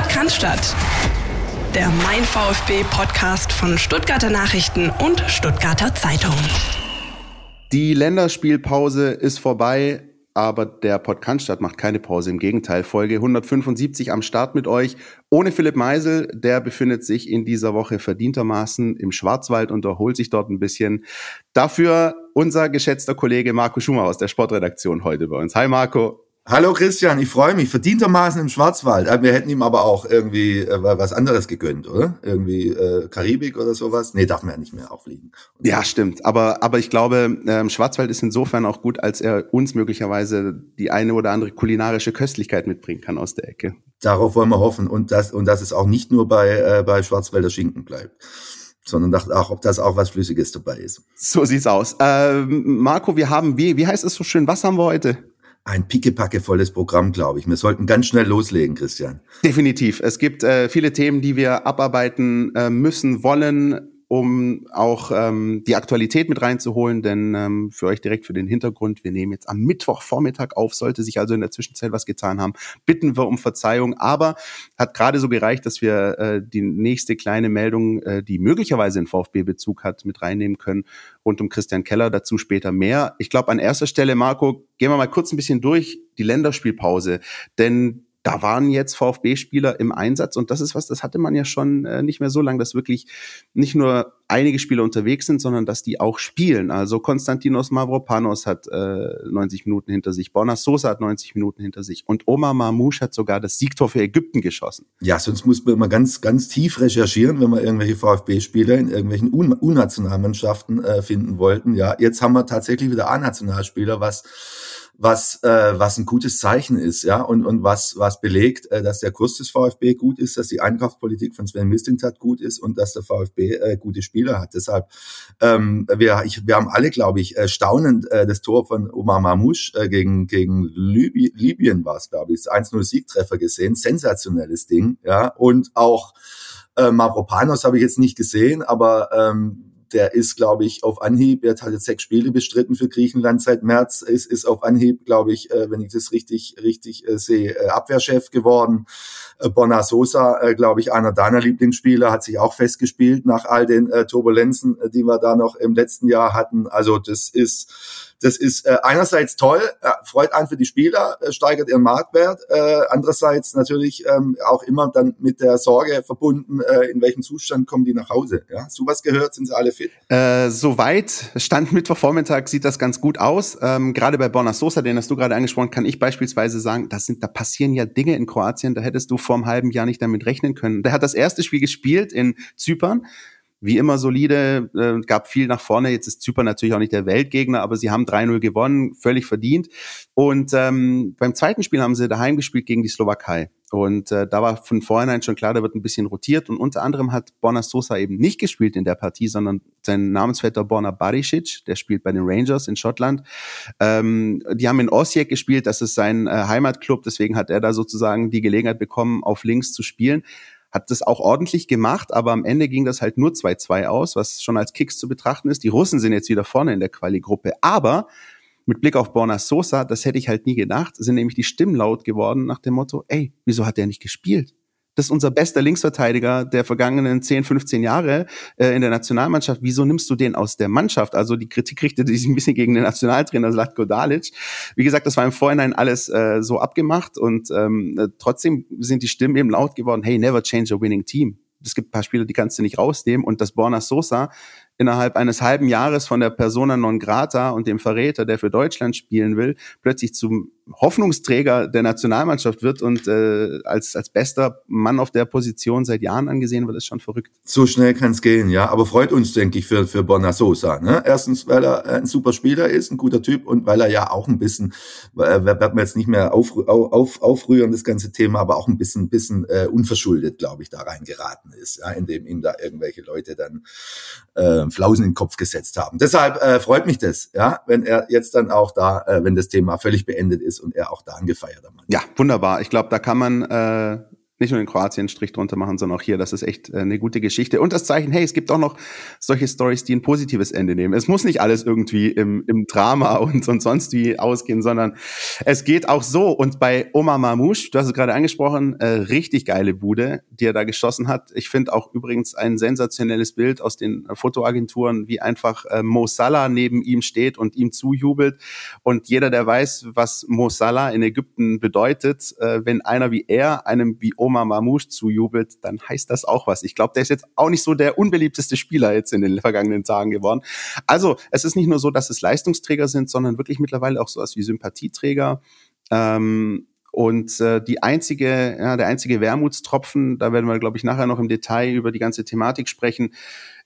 Podcast der Mein VfB Podcast von Stuttgarter Nachrichten und Stuttgarter Zeitung. Die Länderspielpause ist vorbei, aber der Podcast macht keine Pause. Im Gegenteil, Folge 175 am Start mit euch. Ohne Philipp Meisel, der befindet sich in dieser Woche verdientermaßen im Schwarzwald und erholt sich dort ein bisschen. Dafür unser geschätzter Kollege Marco Schumer aus der Sportredaktion heute bei uns. Hi Marco. Hallo Christian, ich freue mich. Verdientermaßen im Schwarzwald. Äh, wir hätten ihm aber auch irgendwie äh, was anderes gegönnt, oder? Irgendwie äh, Karibik oder sowas. Nee, darf man ja nicht mehr auffliegen. Ja, stimmt. Aber, aber ich glaube, ähm, Schwarzwald ist insofern auch gut, als er uns möglicherweise die eine oder andere kulinarische Köstlichkeit mitbringen kann aus der Ecke. Darauf wollen wir hoffen. Und, das, und dass es auch nicht nur bei, äh, bei Schwarzwälder Schinken bleibt sondern dachte auch, ob das auch was Flüssiges dabei ist. So sieht's aus. Ähm, Marco, wir haben, wie, wie heißt es so schön, was haben wir heute? Ein pickepackevolles Programm, glaube ich. Wir sollten ganz schnell loslegen, Christian. Definitiv. Es gibt äh, viele Themen, die wir abarbeiten äh, müssen, wollen um auch ähm, die Aktualität mit reinzuholen, denn ähm, für euch direkt für den Hintergrund, wir nehmen jetzt am Mittwochvormittag auf, sollte sich also in der Zwischenzeit was getan haben, bitten wir um Verzeihung, aber hat gerade so gereicht, dass wir äh, die nächste kleine Meldung, äh, die möglicherweise einen VfB-Bezug hat, mit reinnehmen können, rund um Christian Keller, dazu später mehr. Ich glaube, an erster Stelle, Marco, gehen wir mal kurz ein bisschen durch die Länderspielpause, denn da waren jetzt VfB-Spieler im Einsatz und das ist was, das hatte man ja schon äh, nicht mehr so lange, dass wirklich nicht nur einige Spieler unterwegs sind, sondern dass die auch spielen. Also Konstantinos Mavropanos hat äh, 90 Minuten hinter sich, Bonas Sosa hat 90 Minuten hinter sich und Omar Mamouche hat sogar das Siegtor für Ägypten geschossen. Ja, sonst muss man immer ganz, ganz tief recherchieren, wenn wir irgendwelche VfB-Spieler in irgendwelchen Un-Nationalmannschaften äh, finden wollten. Ja, jetzt haben wir tatsächlich wieder A-Nationalspieler, was was äh, was ein gutes Zeichen ist, ja, und und was was belegt, äh, dass der Kurs des VfB gut ist, dass die Einkaufspolitik von Sven Mislintat gut ist und dass der VfB äh, gute Spieler hat. Deshalb ähm, wir ich, wir haben alle, glaube ich, äh, staunend äh, das Tor von Omar Mamouche äh, gegen gegen Liby, Libyen war es, glaube ich, 1-0 Siegtreffer gesehen, sensationelles Ding, ja, und auch äh, Mavropanos habe ich jetzt nicht gesehen, aber ähm, der ist, glaube ich, auf Anhieb, er hat jetzt sechs Spiele bestritten für Griechenland seit März, ist, ist auf Anhieb, glaube ich, äh, wenn ich das richtig, richtig äh, sehe, äh, Abwehrchef geworden. Äh, Bona Sosa, äh, glaube ich, einer deiner Lieblingsspieler, hat sich auch festgespielt nach all den äh, Turbulenzen, äh, die wir da noch im letzten Jahr hatten. Also das ist das ist äh, einerseits toll, äh, freut einen für die Spieler, äh, steigert ihren Marktwert. Äh, andererseits natürlich ähm, auch immer dann mit der Sorge verbunden, äh, in welchem Zustand kommen die nach Hause. Ja, sowas gehört, sind sie alle fit? Äh, soweit stand Mittwochvormittag sieht das ganz gut aus. Ähm, gerade bei Borna Sosa, den hast du gerade angesprochen, kann ich beispielsweise sagen, das sind, da passieren ja Dinge in Kroatien, da hättest du vor einem halben Jahr nicht damit rechnen können. Der hat das erste Spiel gespielt in Zypern wie immer solide, äh, gab viel nach vorne. Jetzt ist Zypern natürlich auch nicht der Weltgegner, aber sie haben 3-0 gewonnen, völlig verdient. Und ähm, beim zweiten Spiel haben sie daheim gespielt gegen die Slowakei. Und äh, da war von vornherein schon klar, da wird ein bisschen rotiert. Und unter anderem hat Borna Sosa eben nicht gespielt in der Partie, sondern sein Namensvetter Borna Barisic, der spielt bei den Rangers in Schottland. Ähm, die haben in Osijek gespielt, das ist sein äh, Heimatclub, deswegen hat er da sozusagen die Gelegenheit bekommen, auf links zu spielen hat das auch ordentlich gemacht, aber am Ende ging das halt nur 2-2 aus, was schon als Kicks zu betrachten ist. Die Russen sind jetzt wieder vorne in der Quali-Gruppe, aber mit Blick auf Borna Sosa, das hätte ich halt nie gedacht, sind nämlich die Stimmen laut geworden nach dem Motto, ey, wieso hat der nicht gespielt? Das ist unser bester Linksverteidiger der vergangenen 10, 15 Jahre äh, in der Nationalmannschaft. Wieso nimmst du den aus der Mannschaft? Also die Kritik richtete sich ein bisschen gegen den Nationaltrainer Zlatko Dalic. Wie gesagt, das war im Vorhinein alles äh, so abgemacht und ähm, äh, trotzdem sind die Stimmen eben laut geworden, hey, never change a winning team. Es gibt ein paar Spieler, die kannst du nicht rausnehmen und das Borna Sosa innerhalb eines halben Jahres von der Persona non grata und dem Verräter, der für Deutschland spielen will, plötzlich zum Hoffnungsträger der Nationalmannschaft wird und äh, als, als bester Mann auf der Position seit Jahren angesehen wird, ist schon verrückt. So schnell kann es gehen, ja. Aber freut uns, denke ich, für, für Borna Sosa. Ne? Erstens, weil er ein super Spieler ist, ein guter Typ und weil er ja auch ein bisschen, äh, werden wir jetzt nicht mehr auf, auf, aufrühren, das ganze Thema, aber auch ein bisschen, bisschen äh, unverschuldet, glaube ich, da reingeraten ist, ja, indem ihm da irgendwelche Leute dann äh, Flausen in den Kopf gesetzt haben. Deshalb äh, freut mich das, ja, wenn er jetzt dann auch da, äh, wenn das Thema völlig beendet ist und er auch da ein gefeierter Mann. Ja, wunderbar. Ich glaube, da kann man äh, nicht nur in Kroatien einen Strich drunter machen, sondern auch hier. Das ist echt äh, eine gute Geschichte. Und das Zeichen, hey, es gibt auch noch solche Stories, die ein positives Ende nehmen. Es muss nicht alles irgendwie im, im Drama und, und sonst wie ausgehen, sondern es geht auch so. Und bei Omar Mamouche, du hast es gerade angesprochen, äh, richtig geile Bude, die er da geschossen hat. Ich finde auch übrigens ein sensationelles Bild aus den Fotoagenturen, wie einfach äh, Mo Salah neben ihm steht und ihm zujubelt. Und jeder, der weiß, was Mo Salah in Ägypten bedeutet, äh, wenn einer wie er einem wie Omar Omar Mamouche zujubelt, dann heißt das auch was. Ich glaube, der ist jetzt auch nicht so der unbeliebteste Spieler jetzt in den vergangenen Tagen geworden. Also es ist nicht nur so, dass es Leistungsträger sind, sondern wirklich mittlerweile auch so was wie Sympathieträger. Ähm, und äh, die einzige, ja, der einzige Wermutstropfen, da werden wir, glaube ich, nachher noch im Detail über die ganze Thematik sprechen,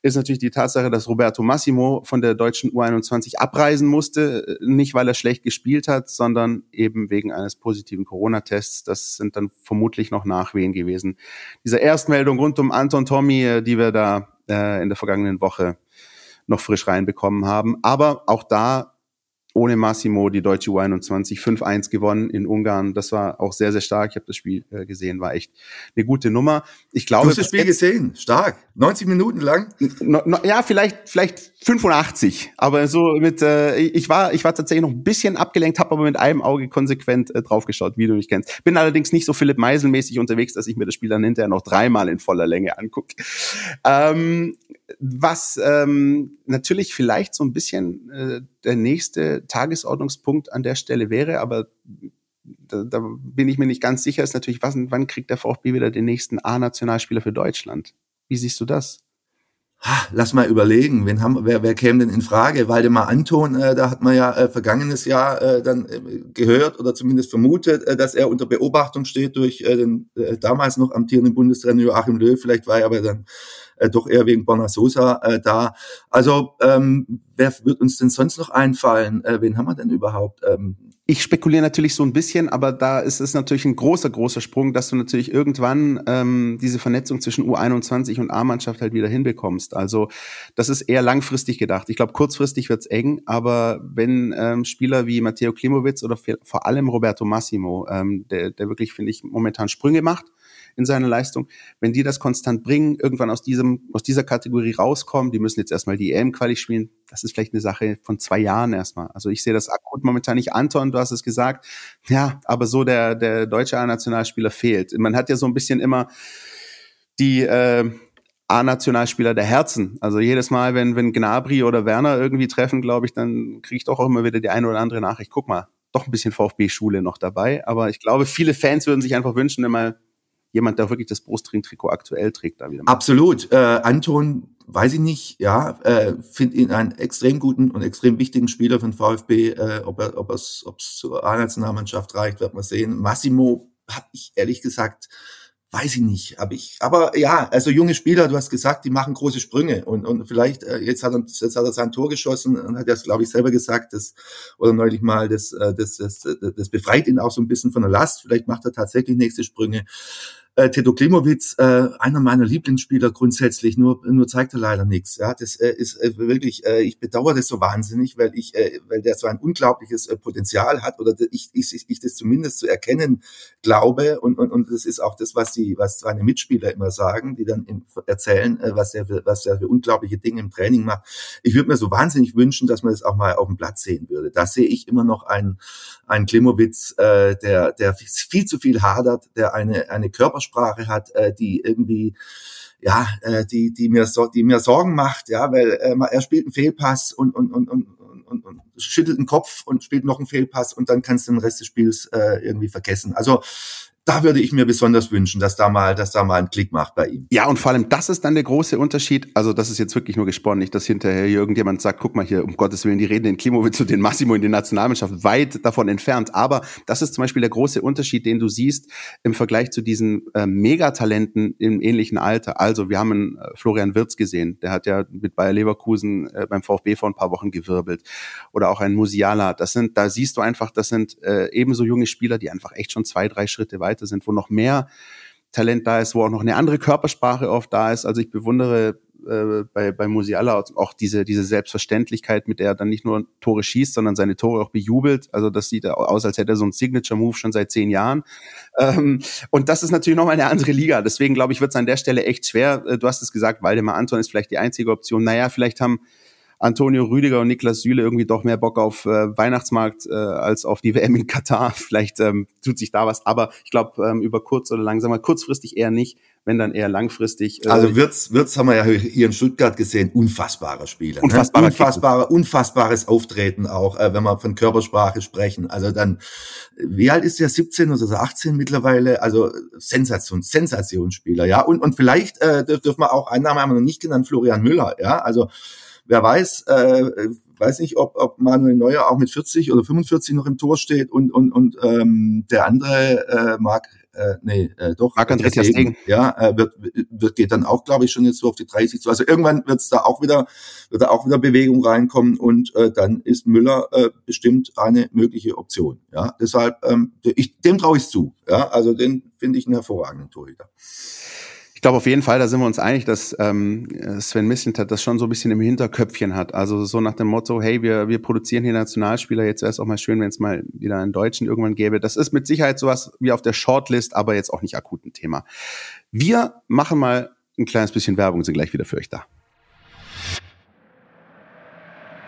ist natürlich die Tatsache, dass Roberto Massimo von der deutschen U21 abreisen musste, nicht weil er schlecht gespielt hat, sondern eben wegen eines positiven Corona-Tests. Das sind dann vermutlich noch Nachwehen gewesen. Diese Erstmeldung rund um Anton Tommy, äh, die wir da äh, in der vergangenen Woche noch frisch reinbekommen haben. Aber auch da ohne Massimo die deutsche U21 5-1 gewonnen in Ungarn. Das war auch sehr, sehr stark. Ich habe das Spiel äh, gesehen, war echt eine gute Nummer. Ich glaube, du hast das Spiel gesehen, stark. 90 Minuten lang? Ja, vielleicht, vielleicht 85. Aber so mit, äh, ich war, ich war tatsächlich noch ein bisschen abgelenkt, habe aber mit einem Auge konsequent äh, draufgeschaut, wie du mich kennst. Bin allerdings nicht so Philipp Meisel-mäßig unterwegs, dass ich mir das Spiel dann hinterher noch dreimal in voller Länge angucke. Ähm, was ähm, natürlich vielleicht so ein bisschen äh, der nächste Tagesordnungspunkt an der Stelle wäre, aber da, da bin ich mir nicht ganz sicher, ist natürlich, was, wann kriegt der VfB wieder den nächsten A-Nationalspieler für Deutschland? Wie siehst du das? Lass mal überlegen, wen haben, wer, wer käme denn in Frage? Waldemar Anton, äh, da hat man ja äh, vergangenes Jahr äh, dann äh, gehört oder zumindest vermutet, äh, dass er unter Beobachtung steht durch äh, den äh, damals noch amtierenden Bundestrainer Joachim Löw. Vielleicht war er aber dann äh, doch eher wegen Borna Sosa äh, da. Also ähm, wer wird uns denn sonst noch einfallen? Wen haben wir denn überhaupt? Ähm, ich spekuliere natürlich so ein bisschen, aber da ist es natürlich ein großer, großer Sprung, dass du natürlich irgendwann ähm, diese Vernetzung zwischen U21 und A-Mannschaft halt wieder hinbekommst. Also das ist eher langfristig gedacht. Ich glaube, kurzfristig wird's eng, aber wenn ähm, Spieler wie Matteo Klimowitz oder vor allem Roberto Massimo, ähm, der, der wirklich, finde ich, momentan Sprünge macht, in seiner Leistung. Wenn die das konstant bringen, irgendwann aus diesem, aus dieser Kategorie rauskommen, die müssen jetzt erstmal die EM-Quali spielen. Das ist vielleicht eine Sache von zwei Jahren erstmal. Also ich sehe das akut momentan nicht. Anton, du hast es gesagt. Ja, aber so der, der deutsche A-Nationalspieler fehlt. Man hat ja so ein bisschen immer die, äh, A-Nationalspieler der Herzen. Also jedes Mal, wenn, wenn Gnabry oder Werner irgendwie treffen, glaube ich, dann kriege ich doch auch immer wieder die eine oder andere Nachricht. Guck mal, doch ein bisschen VfB-Schule noch dabei. Aber ich glaube, viele Fans würden sich einfach wünschen, mal jemand, der wirklich das Brustring-Trikot aktuell trägt, da wieder. Absolut. Äh, Anton, weiß ich nicht, ja, äh, finde ihn einen extrem guten und extrem wichtigen Spieler von VfB. Äh, ob er, ob es, ob es zur A-Nationalmannschaft reicht, wird man sehen. Massimo habe ich ehrlich gesagt weiß ich nicht, habe ich. Aber ja, also junge Spieler, du hast gesagt, die machen große Sprünge und und vielleicht äh, jetzt hat er jetzt hat er sein Tor geschossen und hat das glaube ich selber gesagt, das oder neulich mal, das, äh, das das das befreit ihn auch so ein bisschen von der Last. Vielleicht macht er tatsächlich nächste Sprünge. Äh, Teto Klimowitz, äh, einer meiner Lieblingsspieler grundsätzlich, nur, nur zeigt er leider nichts. Ja, das äh, ist äh, wirklich, äh, ich bedauere das so wahnsinnig, weil ich, äh, weil der so ein unglaubliches äh, Potenzial hat oder ich, ich, ich das zumindest zu erkennen glaube und, und, und das ist auch das, was die, was seine Mitspieler immer sagen, die dann im, erzählen, äh, was er für, was er für unglaubliche Dinge im Training macht. Ich würde mir so wahnsinnig wünschen, dass man das auch mal auf dem Platz sehen würde. Da sehe ich immer noch einen, einen Klimowitz, äh, der, der viel zu viel hadert, der eine, eine Körper Aussprache hat, äh, die irgendwie ja, äh, die, die mir so, die mir Sorgen macht, ja, weil äh, er spielt einen Fehlpass und, und, und, und, und, und schüttelt den Kopf und spielt noch einen Fehlpass und dann kannst du den Rest des Spiels äh, irgendwie vergessen. Also da würde ich mir besonders wünschen, dass da mal, dass da mal ein Klick macht bei ihm. Ja, und vor allem, das ist dann der große Unterschied. Also, das ist jetzt wirklich nur gesponnen, nicht, dass hinterher irgendjemand sagt, guck mal hier, um Gottes Willen, die reden den Klimowitz und den Massimo in die Nationalmannschaft weit davon entfernt. Aber das ist zum Beispiel der große Unterschied, den du siehst im Vergleich zu diesen äh, Megatalenten im ähnlichen Alter. Also, wir haben einen äh, Florian Wirz gesehen, der hat ja mit Bayer Leverkusen äh, beim VfB vor ein paar Wochen gewirbelt. Oder auch ein Musiala. Das sind, da siehst du einfach, das sind äh, ebenso junge Spieler, die einfach echt schon zwei, drei Schritte weiter Seite sind, wo noch mehr Talent da ist, wo auch noch eine andere Körpersprache oft da ist. Also ich bewundere äh, bei, bei Musiala auch diese, diese Selbstverständlichkeit, mit der er dann nicht nur Tore schießt, sondern seine Tore auch bejubelt. Also das sieht aus, als hätte er so einen Signature-Move schon seit zehn Jahren. Ähm, und das ist natürlich nochmal eine andere Liga. Deswegen glaube ich, wird es an der Stelle echt schwer. Äh, du hast es gesagt, Waldemar Anton ist vielleicht die einzige Option. Naja, vielleicht haben Antonio Rüdiger und Niklas Süle irgendwie doch mehr Bock auf äh, Weihnachtsmarkt äh, als auf die WM in Katar. Vielleicht ähm, tut sich da was, aber ich glaube ähm, über kurz oder lang, sagen wir kurzfristig eher nicht, wenn dann eher langfristig. Äh, also Wirtz, Wirtz haben wir ja hier in Stuttgart gesehen, unfassbarer Spieler. Ne? Unfassbarer ne? Unfassbarer, unfassbares Auftreten auch, äh, wenn wir von Körpersprache sprechen. Also dann, wie alt ist der? 17 oder 18 mittlerweile? Also Sensation, Sensationsspieler, ja. Und, und vielleicht äh, dürfen wir auch, einen Namen haben wir noch nicht genannt, Florian Müller, ja. Also wer weiß, äh, weiß nicht, ob, ob Manuel Neuer auch mit 40 oder 45 noch im Tor steht und, und, und ähm, der andere äh, mag äh, nee, äh, doch. Marc André Stegen. Ja, äh, wird, wird, geht dann auch, glaube ich, schon jetzt so auf die 30 zu. Also irgendwann wird es da auch wieder, wird da auch wieder Bewegung reinkommen und äh, dann ist Müller äh, bestimmt eine mögliche Option. Ja, deshalb, ähm, ich, dem traue ich zu. Ja, also den finde ich einen hervorragenden Torhüter glaube auf jeden Fall, da sind wir uns einig, dass ähm, Sven Mislintat das schon so ein bisschen im Hinterköpfchen hat. Also so nach dem Motto, hey, wir, wir produzieren hier Nationalspieler, jetzt wäre es auch mal schön, wenn es mal wieder einen Deutschen irgendwann gäbe. Das ist mit Sicherheit sowas wie auf der Shortlist, aber jetzt auch nicht akut ein Thema. Wir machen mal ein kleines bisschen Werbung, sind gleich wieder für euch da.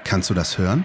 Kannst du das hören?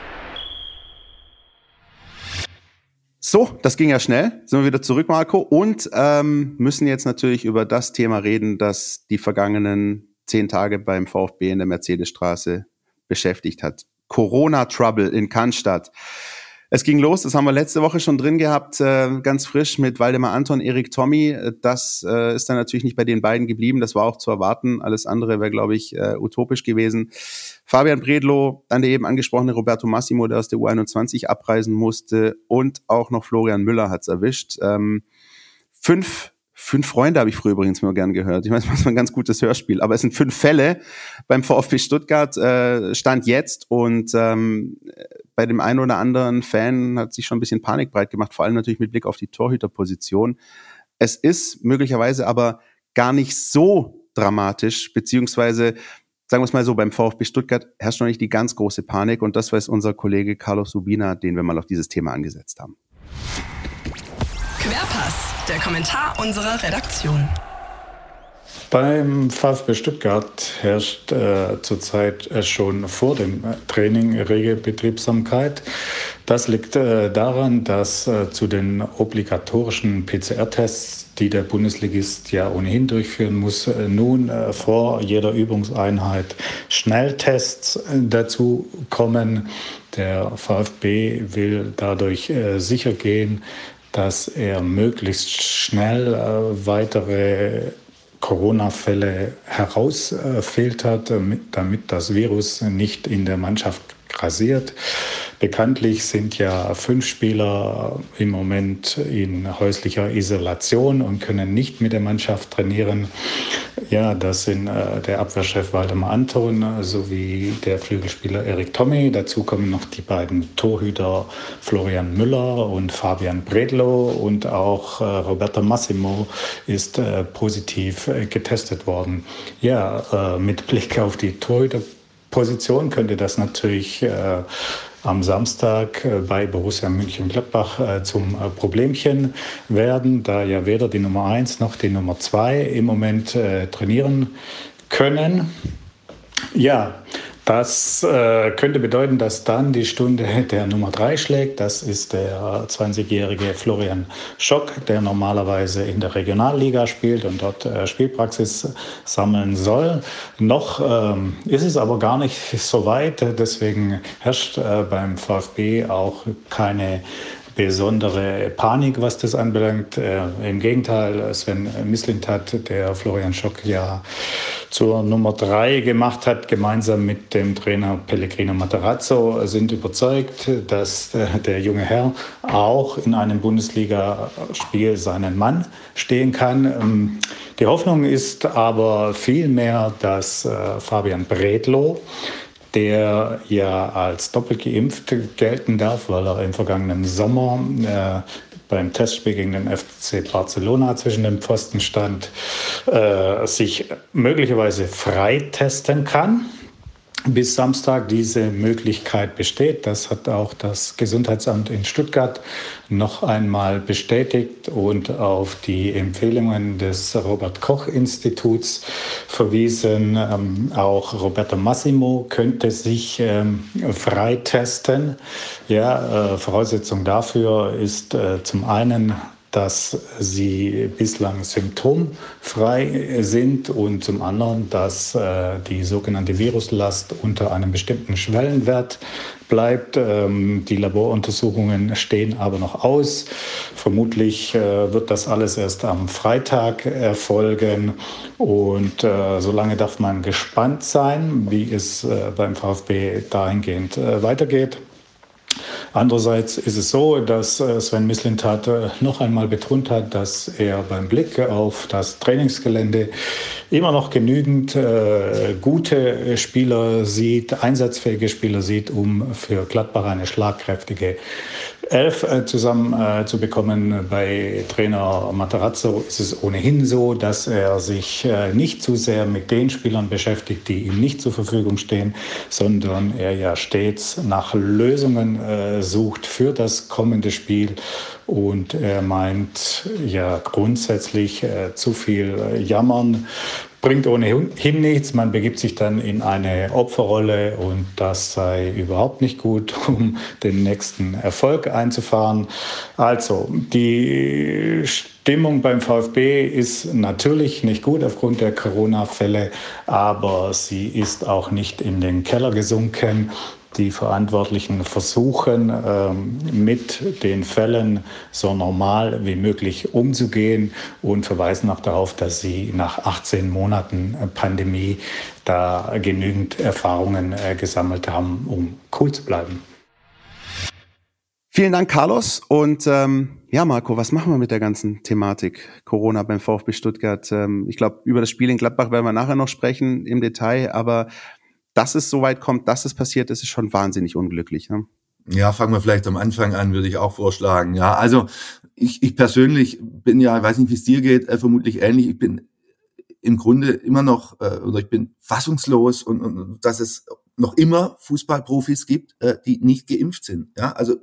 So, das ging ja schnell. Sind wir wieder zurück, Marco, und ähm, müssen jetzt natürlich über das Thema reden, das die vergangenen zehn Tage beim VfB in der Mercedesstraße beschäftigt hat. Corona Trouble in Cannstatt. Es ging los, das haben wir letzte Woche schon drin gehabt, äh, ganz frisch mit Waldemar Anton, Erik Tommy. Das äh, ist dann natürlich nicht bei den beiden geblieben, das war auch zu erwarten. Alles andere wäre, glaube ich, äh, utopisch gewesen. Fabian Bredlow, dann der eben angesprochene Roberto Massimo, der aus der U21 abreisen musste und auch noch Florian Müller hat's erwischt. Ähm, fünf Fünf Freunde habe ich früher übrigens immer gern gehört. Ich weiß, das war ein ganz gutes Hörspiel. Aber es sind fünf Fälle beim VfB Stuttgart, Stand jetzt. Und ähm, bei dem einen oder anderen Fan hat sich schon ein bisschen Panik breit gemacht, vor allem natürlich mit Blick auf die Torhüterposition. Es ist möglicherweise aber gar nicht so dramatisch, beziehungsweise sagen wir es mal so, beim VfB Stuttgart herrscht noch nicht die ganz große Panik und das weiß unser Kollege Carlos Subina, den wir mal auf dieses Thema angesetzt haben. Querpass, der Kommentar unserer Redaktion. Beim VfB Stuttgart herrscht äh, zurzeit äh, schon vor dem Training rege Betriebsamkeit. Das liegt äh, daran, dass äh, zu den obligatorischen PCR-Tests, die der Bundesligist ja ohnehin durchführen muss, äh, nun äh, vor jeder Übungseinheit Schnelltests dazu kommen. Der VfB will dadurch sicher gehen, dass er möglichst schnell weitere Corona-Fälle herausfiltert, damit das Virus nicht in der Mannschaft grasiert. Bekanntlich sind ja fünf Spieler im Moment in häuslicher Isolation und können nicht mit der Mannschaft trainieren. Ja, das sind äh, der Abwehrchef Waldemar Anton sowie der Flügelspieler Erik Tommy. Dazu kommen noch die beiden Torhüter Florian Müller und Fabian Bredlow und auch äh, Roberto Massimo ist äh, positiv äh, getestet worden. Ja, äh, mit Blick auf die Torhüterposition könnte das natürlich äh, am Samstag äh, bei Borussia München-Gladbach äh, zum äh, Problemchen werden, da ja weder die Nummer 1 noch die Nummer 2 im Moment trainieren können. Ja, das äh, könnte bedeuten, dass dann die Stunde der Nummer 3 schlägt. Das ist der 20-jährige Florian Schock, der normalerweise in der Regionalliga spielt und dort äh, Spielpraxis sammeln soll. Noch ähm, ist es aber gar nicht so weit. Deswegen herrscht äh, beim VfB auch keine besondere Panik, was das anbelangt. Äh, Im Gegenteil, Sven Mislintat, der Florian Schock ja zur Nummer drei gemacht hat, gemeinsam mit dem Trainer Pellegrino Materazzo, sind überzeugt, dass äh, der junge Herr auch in einem Bundesligaspiel seinen Mann stehen kann. Ähm, die Hoffnung ist aber vielmehr, dass äh, Fabian Bredlow, der ja als doppelt geimpft gelten darf, weil er im vergangenen Sommer äh, beim Testspiel gegen den FC Barcelona zwischen dem Pfosten stand, äh, sich möglicherweise freitesten kann bis Samstag diese Möglichkeit besteht. Das hat auch das Gesundheitsamt in Stuttgart noch einmal bestätigt und auf die Empfehlungen des Robert Koch Instituts verwiesen. Ähm, auch Roberto Massimo könnte sich ähm, freitesten. Ja, äh, Voraussetzung dafür ist äh, zum einen dass sie bislang symptomfrei sind und zum anderen, dass äh, die sogenannte Viruslast unter einem bestimmten Schwellenwert bleibt. Ähm, die Laboruntersuchungen stehen aber noch aus. Vermutlich äh, wird das alles erst am Freitag erfolgen und äh, solange darf man gespannt sein, wie es äh, beim VfB dahingehend äh, weitergeht. Andererseits ist es so, dass äh, Sven Mislintat äh, noch einmal betont hat, dass er beim Blick auf das Trainingsgelände immer noch genügend äh, gute Spieler sieht, einsatzfähige Spieler sieht, um für Gladbach eine schlagkräftige Elf äh, zusammen äh, zu bekommen. Bei Trainer Materazzo ist es ohnehin so, dass er sich äh, nicht zu sehr mit den Spielern beschäftigt, die ihm nicht zur Verfügung stehen, sondern er ja stets nach Lösungen sucht für das kommende Spiel. Und er meint ja grundsätzlich äh, zu viel äh, Jammern bringt ohnehin nichts. Man begibt sich dann in eine Opferrolle und das sei überhaupt nicht gut, um den nächsten Erfolg einzufahren. Also, die Stimmung beim VfB ist natürlich nicht gut aufgrund der Corona-Fälle, aber sie ist auch nicht in den Keller gesunken die Verantwortlichen versuchen, ähm, mit den Fällen so normal wie möglich umzugehen und verweisen auch darauf, dass sie nach 18 Monaten Pandemie da genügend Erfahrungen äh, gesammelt haben, um cool zu bleiben. Vielen Dank, Carlos. Und ähm, ja, Marco, was machen wir mit der ganzen Thematik Corona beim VfB Stuttgart? Ähm, ich glaube, über das Spiel in Gladbach werden wir nachher noch sprechen im Detail, aber dass es so weit kommt, dass es passiert ist, ist schon wahnsinnig unglücklich. Ne? Ja, fangen wir vielleicht am Anfang an, würde ich auch vorschlagen. Ja, also ich, ich persönlich bin ja, ich weiß nicht, wie es dir geht, äh, vermutlich ähnlich. Ich bin im Grunde immer noch, äh, oder ich bin fassungslos und, und dass es noch immer Fußballprofis gibt, äh, die nicht geimpft sind. Ja, also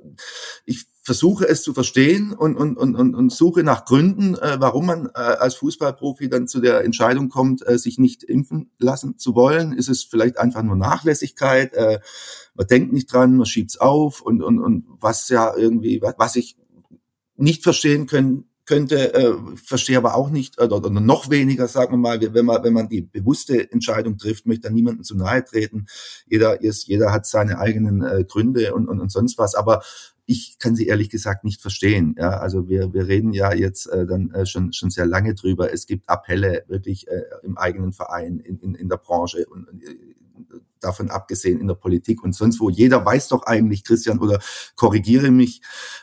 ich versuche es zu verstehen und, und, und, und, suche nach Gründen, äh, warum man äh, als Fußballprofi dann zu der Entscheidung kommt, äh, sich nicht impfen lassen zu wollen. Ist es vielleicht einfach nur Nachlässigkeit? Äh, man denkt nicht dran, man schiebt's auf und, und, und was ja irgendwie, was ich nicht verstehen können, könnte, äh, verstehe aber auch nicht, oder, oder noch weniger, sagen wir mal, wenn man, wenn man die bewusste Entscheidung trifft, möchte da niemandem zu nahe treten. Jeder ist, jeder hat seine eigenen äh, Gründe und, und, und sonst was. Aber ich kann sie ehrlich gesagt nicht verstehen. Ja, also wir, wir reden ja jetzt äh, dann äh, schon, schon sehr lange drüber. Es gibt Appelle wirklich äh, im eigenen Verein, in, in, in der Branche und äh, davon abgesehen in der Politik und sonst wo. Jeder weiß doch eigentlich, Christian, oder korrigiere mich,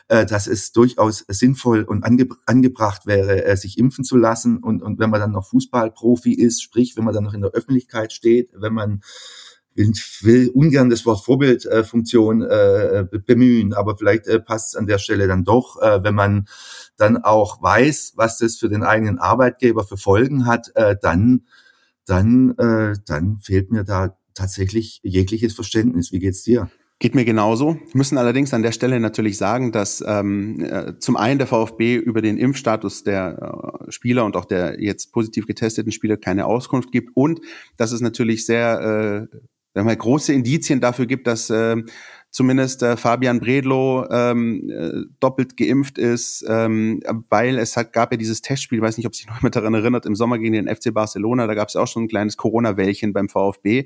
äh, dass es durchaus sinnvoll und ange angebracht wäre, äh, sich impfen zu lassen. Und, und wenn man dann noch Fußballprofi ist, sprich, wenn man dann noch in der Öffentlichkeit steht, wenn man ich will ungern das Wort Vorbildfunktion äh, bemühen, aber vielleicht äh, passt es an der Stelle dann doch, äh, wenn man dann auch weiß, was das für den eigenen Arbeitgeber für Folgen hat, äh, dann dann äh, dann fehlt mir da tatsächlich jegliches Verständnis. Wie geht's dir? Geht mir genauso. Wir müssen allerdings an der Stelle natürlich sagen, dass ähm, äh, zum einen der VfB über den Impfstatus der äh, Spieler und auch der jetzt positiv getesteten Spieler keine Auskunft gibt und dass es natürlich sehr äh, wir große Indizien dafür gibt, dass äh, zumindest äh, Fabian Bredlow ähm, äh, doppelt geimpft ist, ähm, weil es hat, gab ja dieses Testspiel, ich weiß nicht, ob sich noch jemand daran erinnert, im Sommer gegen den FC Barcelona, da gab es auch schon ein kleines Corona-Wellchen beim VfB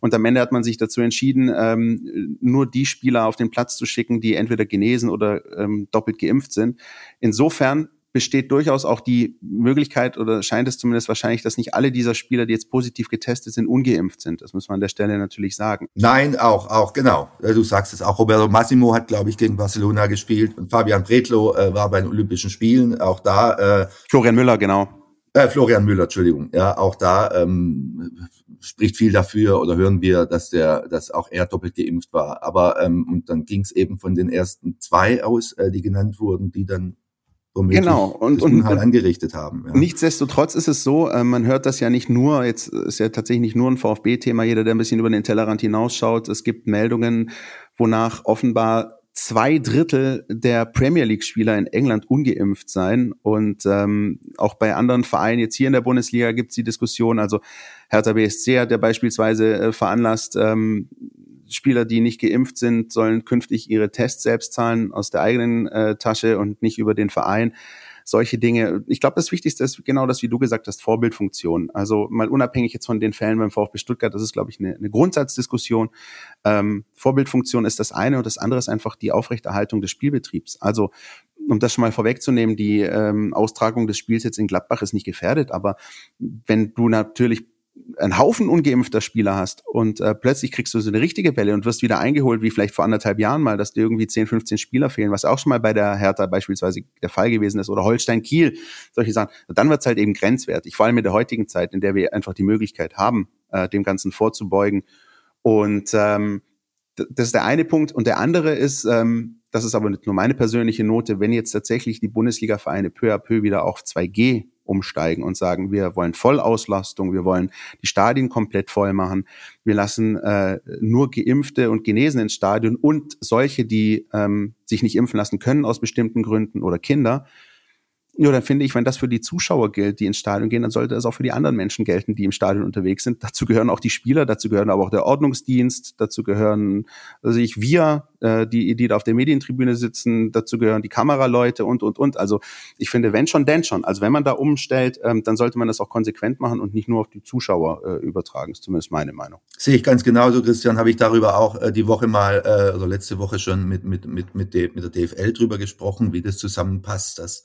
und am Ende hat man sich dazu entschieden, ähm, nur die Spieler auf den Platz zu schicken, die entweder genesen oder ähm, doppelt geimpft sind. Insofern besteht durchaus auch die Möglichkeit oder scheint es zumindest wahrscheinlich, dass nicht alle dieser Spieler, die jetzt positiv getestet sind, ungeimpft sind. Das muss man an der Stelle natürlich sagen. Nein, auch, auch, genau. Du sagst es auch. Roberto Massimo hat, glaube ich, gegen Barcelona gespielt und Fabian Bretlo äh, war bei den Olympischen Spielen. Auch da. Äh, Florian Müller, genau. Äh, Florian Müller, Entschuldigung. Ja, auch da ähm, spricht viel dafür oder hören wir, dass der, dass auch er doppelt geimpft war. Aber ähm, und dann ging es eben von den ersten zwei aus, äh, die genannt wurden, die dann genau. und, und, und angerichtet haben. Ja. Nichtsdestotrotz ist es so, äh, man hört das ja nicht nur, jetzt ist ja tatsächlich nicht nur ein VfB-Thema, jeder, der ein bisschen über den Tellerrand hinausschaut. Es gibt Meldungen, wonach offenbar zwei Drittel der Premier League-Spieler in England ungeimpft seien. Und ähm, auch bei anderen Vereinen, jetzt hier in der Bundesliga, gibt es die Diskussion. Also Hertha BSC hat ja beispielsweise äh, veranlasst, ähm, Spieler, die nicht geimpft sind, sollen künftig ihre Tests selbst zahlen aus der eigenen äh, Tasche und nicht über den Verein. Solche Dinge. Ich glaube, das Wichtigste ist genau das, wie du gesagt hast, Vorbildfunktion. Also mal unabhängig jetzt von den Fällen beim VfB Stuttgart, das ist, glaube ich, eine, eine Grundsatzdiskussion. Ähm, Vorbildfunktion ist das eine und das andere ist einfach die Aufrechterhaltung des Spielbetriebs. Also um das schon mal vorwegzunehmen, die ähm, Austragung des Spiels jetzt in Gladbach ist nicht gefährdet, aber wenn du natürlich einen Haufen ungeimpfter Spieler hast und äh, plötzlich kriegst du so eine richtige Welle und wirst wieder eingeholt, wie vielleicht vor anderthalb Jahren mal, dass dir irgendwie 10, 15 Spieler fehlen, was auch schon mal bei der Hertha beispielsweise der Fall gewesen ist oder Holstein Kiel, solche Sachen, dann wird's halt eben grenzwertig, vor allem in der heutigen Zeit, in der wir einfach die Möglichkeit haben, äh, dem Ganzen vorzubeugen. Und ähm, das ist der eine Punkt. Und der andere ist, ähm, das ist aber nicht nur meine persönliche Note, wenn jetzt tatsächlich die Bundesliga-Vereine peu à peu wieder auf 2G umsteigen und sagen, wir wollen Vollauslastung, wir wollen die Stadien komplett voll machen, wir lassen äh, nur Geimpfte und Genesen ins Stadion und solche, die ähm, sich nicht impfen lassen können aus bestimmten Gründen oder Kinder, ja, dann finde ich, wenn das für die Zuschauer gilt, die ins Stadion gehen, dann sollte es auch für die anderen Menschen gelten, die im Stadion unterwegs sind. Dazu gehören auch die Spieler, dazu gehören aber auch der Ordnungsdienst, dazu gehören, also ich, wir, äh, die, die da auf der Medientribüne sitzen, dazu gehören die Kameraleute und, und, und. Also ich finde, wenn schon, denn schon. Also wenn man da umstellt, ähm, dann sollte man das auch konsequent machen und nicht nur auf die Zuschauer äh, übertragen. Ist zumindest meine Meinung. Sehe ich ganz genauso, Christian. Habe ich darüber auch äh, die Woche mal, äh, also letzte Woche schon mit, mit, mit, mit, mit der DFL drüber gesprochen, wie das zusammenpasst, dass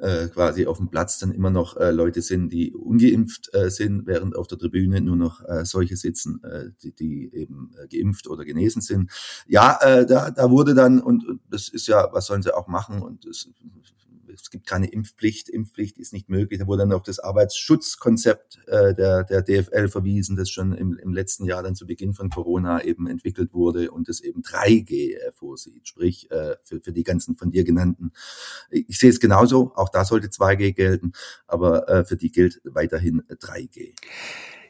äh, quasi auf dem Platz dann immer noch äh, Leute sind, die ungeimpft äh, sind, während auf der Tribüne nur noch äh, solche sitzen, äh, die, die eben äh, geimpft oder genesen sind. Ja, äh, da, da wurde dann, und, und das ist ja, was sollen sie auch machen, und das es gibt keine Impfpflicht, Impfpflicht ist nicht möglich. Da wurde dann auf das Arbeitsschutzkonzept äh, der, der DFL verwiesen, das schon im, im letzten Jahr dann zu Beginn von Corona eben entwickelt wurde und das eben 3G äh, vorsieht, sprich äh, für, für die ganzen von dir genannten. Ich sehe es genauso, auch da sollte 2G gelten, aber äh, für die gilt weiterhin 3G.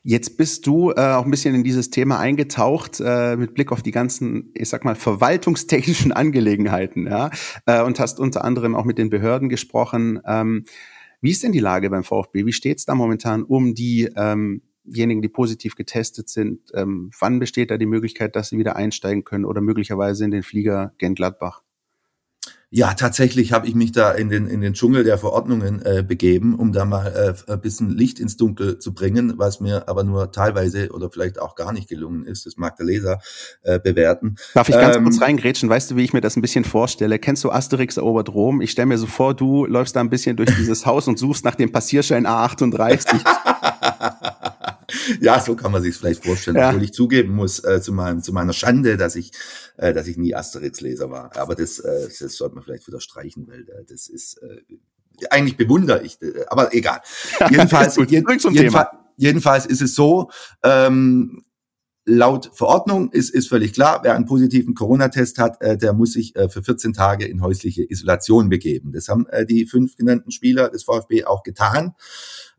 Jetzt bist du äh, auch ein bisschen in dieses Thema eingetaucht äh, mit Blick auf die ganzen, ich sag mal, verwaltungstechnischen Angelegenheiten, ja, äh, und hast unter anderem auch mit den Behörden gesprochen. Ähm, wie ist denn die Lage beim VfB? Wie steht es da momentan um die ähm, diejenigen, die positiv getestet sind? Ähm, wann besteht da die Möglichkeit, dass sie wieder einsteigen können oder möglicherweise in den Flieger gen Gladbach? Ja, tatsächlich habe ich mich da in den, in den Dschungel der Verordnungen äh, begeben, um da mal äh, ein bisschen Licht ins Dunkel zu bringen, was mir aber nur teilweise oder vielleicht auch gar nicht gelungen ist. Das mag der Leser äh, bewerten. Darf ich ganz ähm, kurz reingrätschen? Weißt du, wie ich mir das ein bisschen vorstelle? Kennst du Asterix erobert Rom? Ich stelle mir so vor, du läufst da ein bisschen durch dieses Haus und suchst nach dem Passierschein A38. ja, so kann man sich vielleicht vorstellen. Ja. Obwohl ich zugeben muss, äh, zu, meinem, zu meiner Schande, dass ich, äh, dass ich nie Asterix-Leser war. Aber das, äh, das sollte man vielleicht wieder streichen, weil äh, das ist äh, eigentlich bewundere ich, äh, aber egal. Jedenfalls, jeden, jedenfalls, jedenfalls ist es so, ähm, laut Verordnung ist, ist völlig klar, wer einen positiven Corona-Test hat, äh, der muss sich äh, für 14 Tage in häusliche Isolation begeben. Das haben äh, die fünf genannten Spieler des VfB auch getan.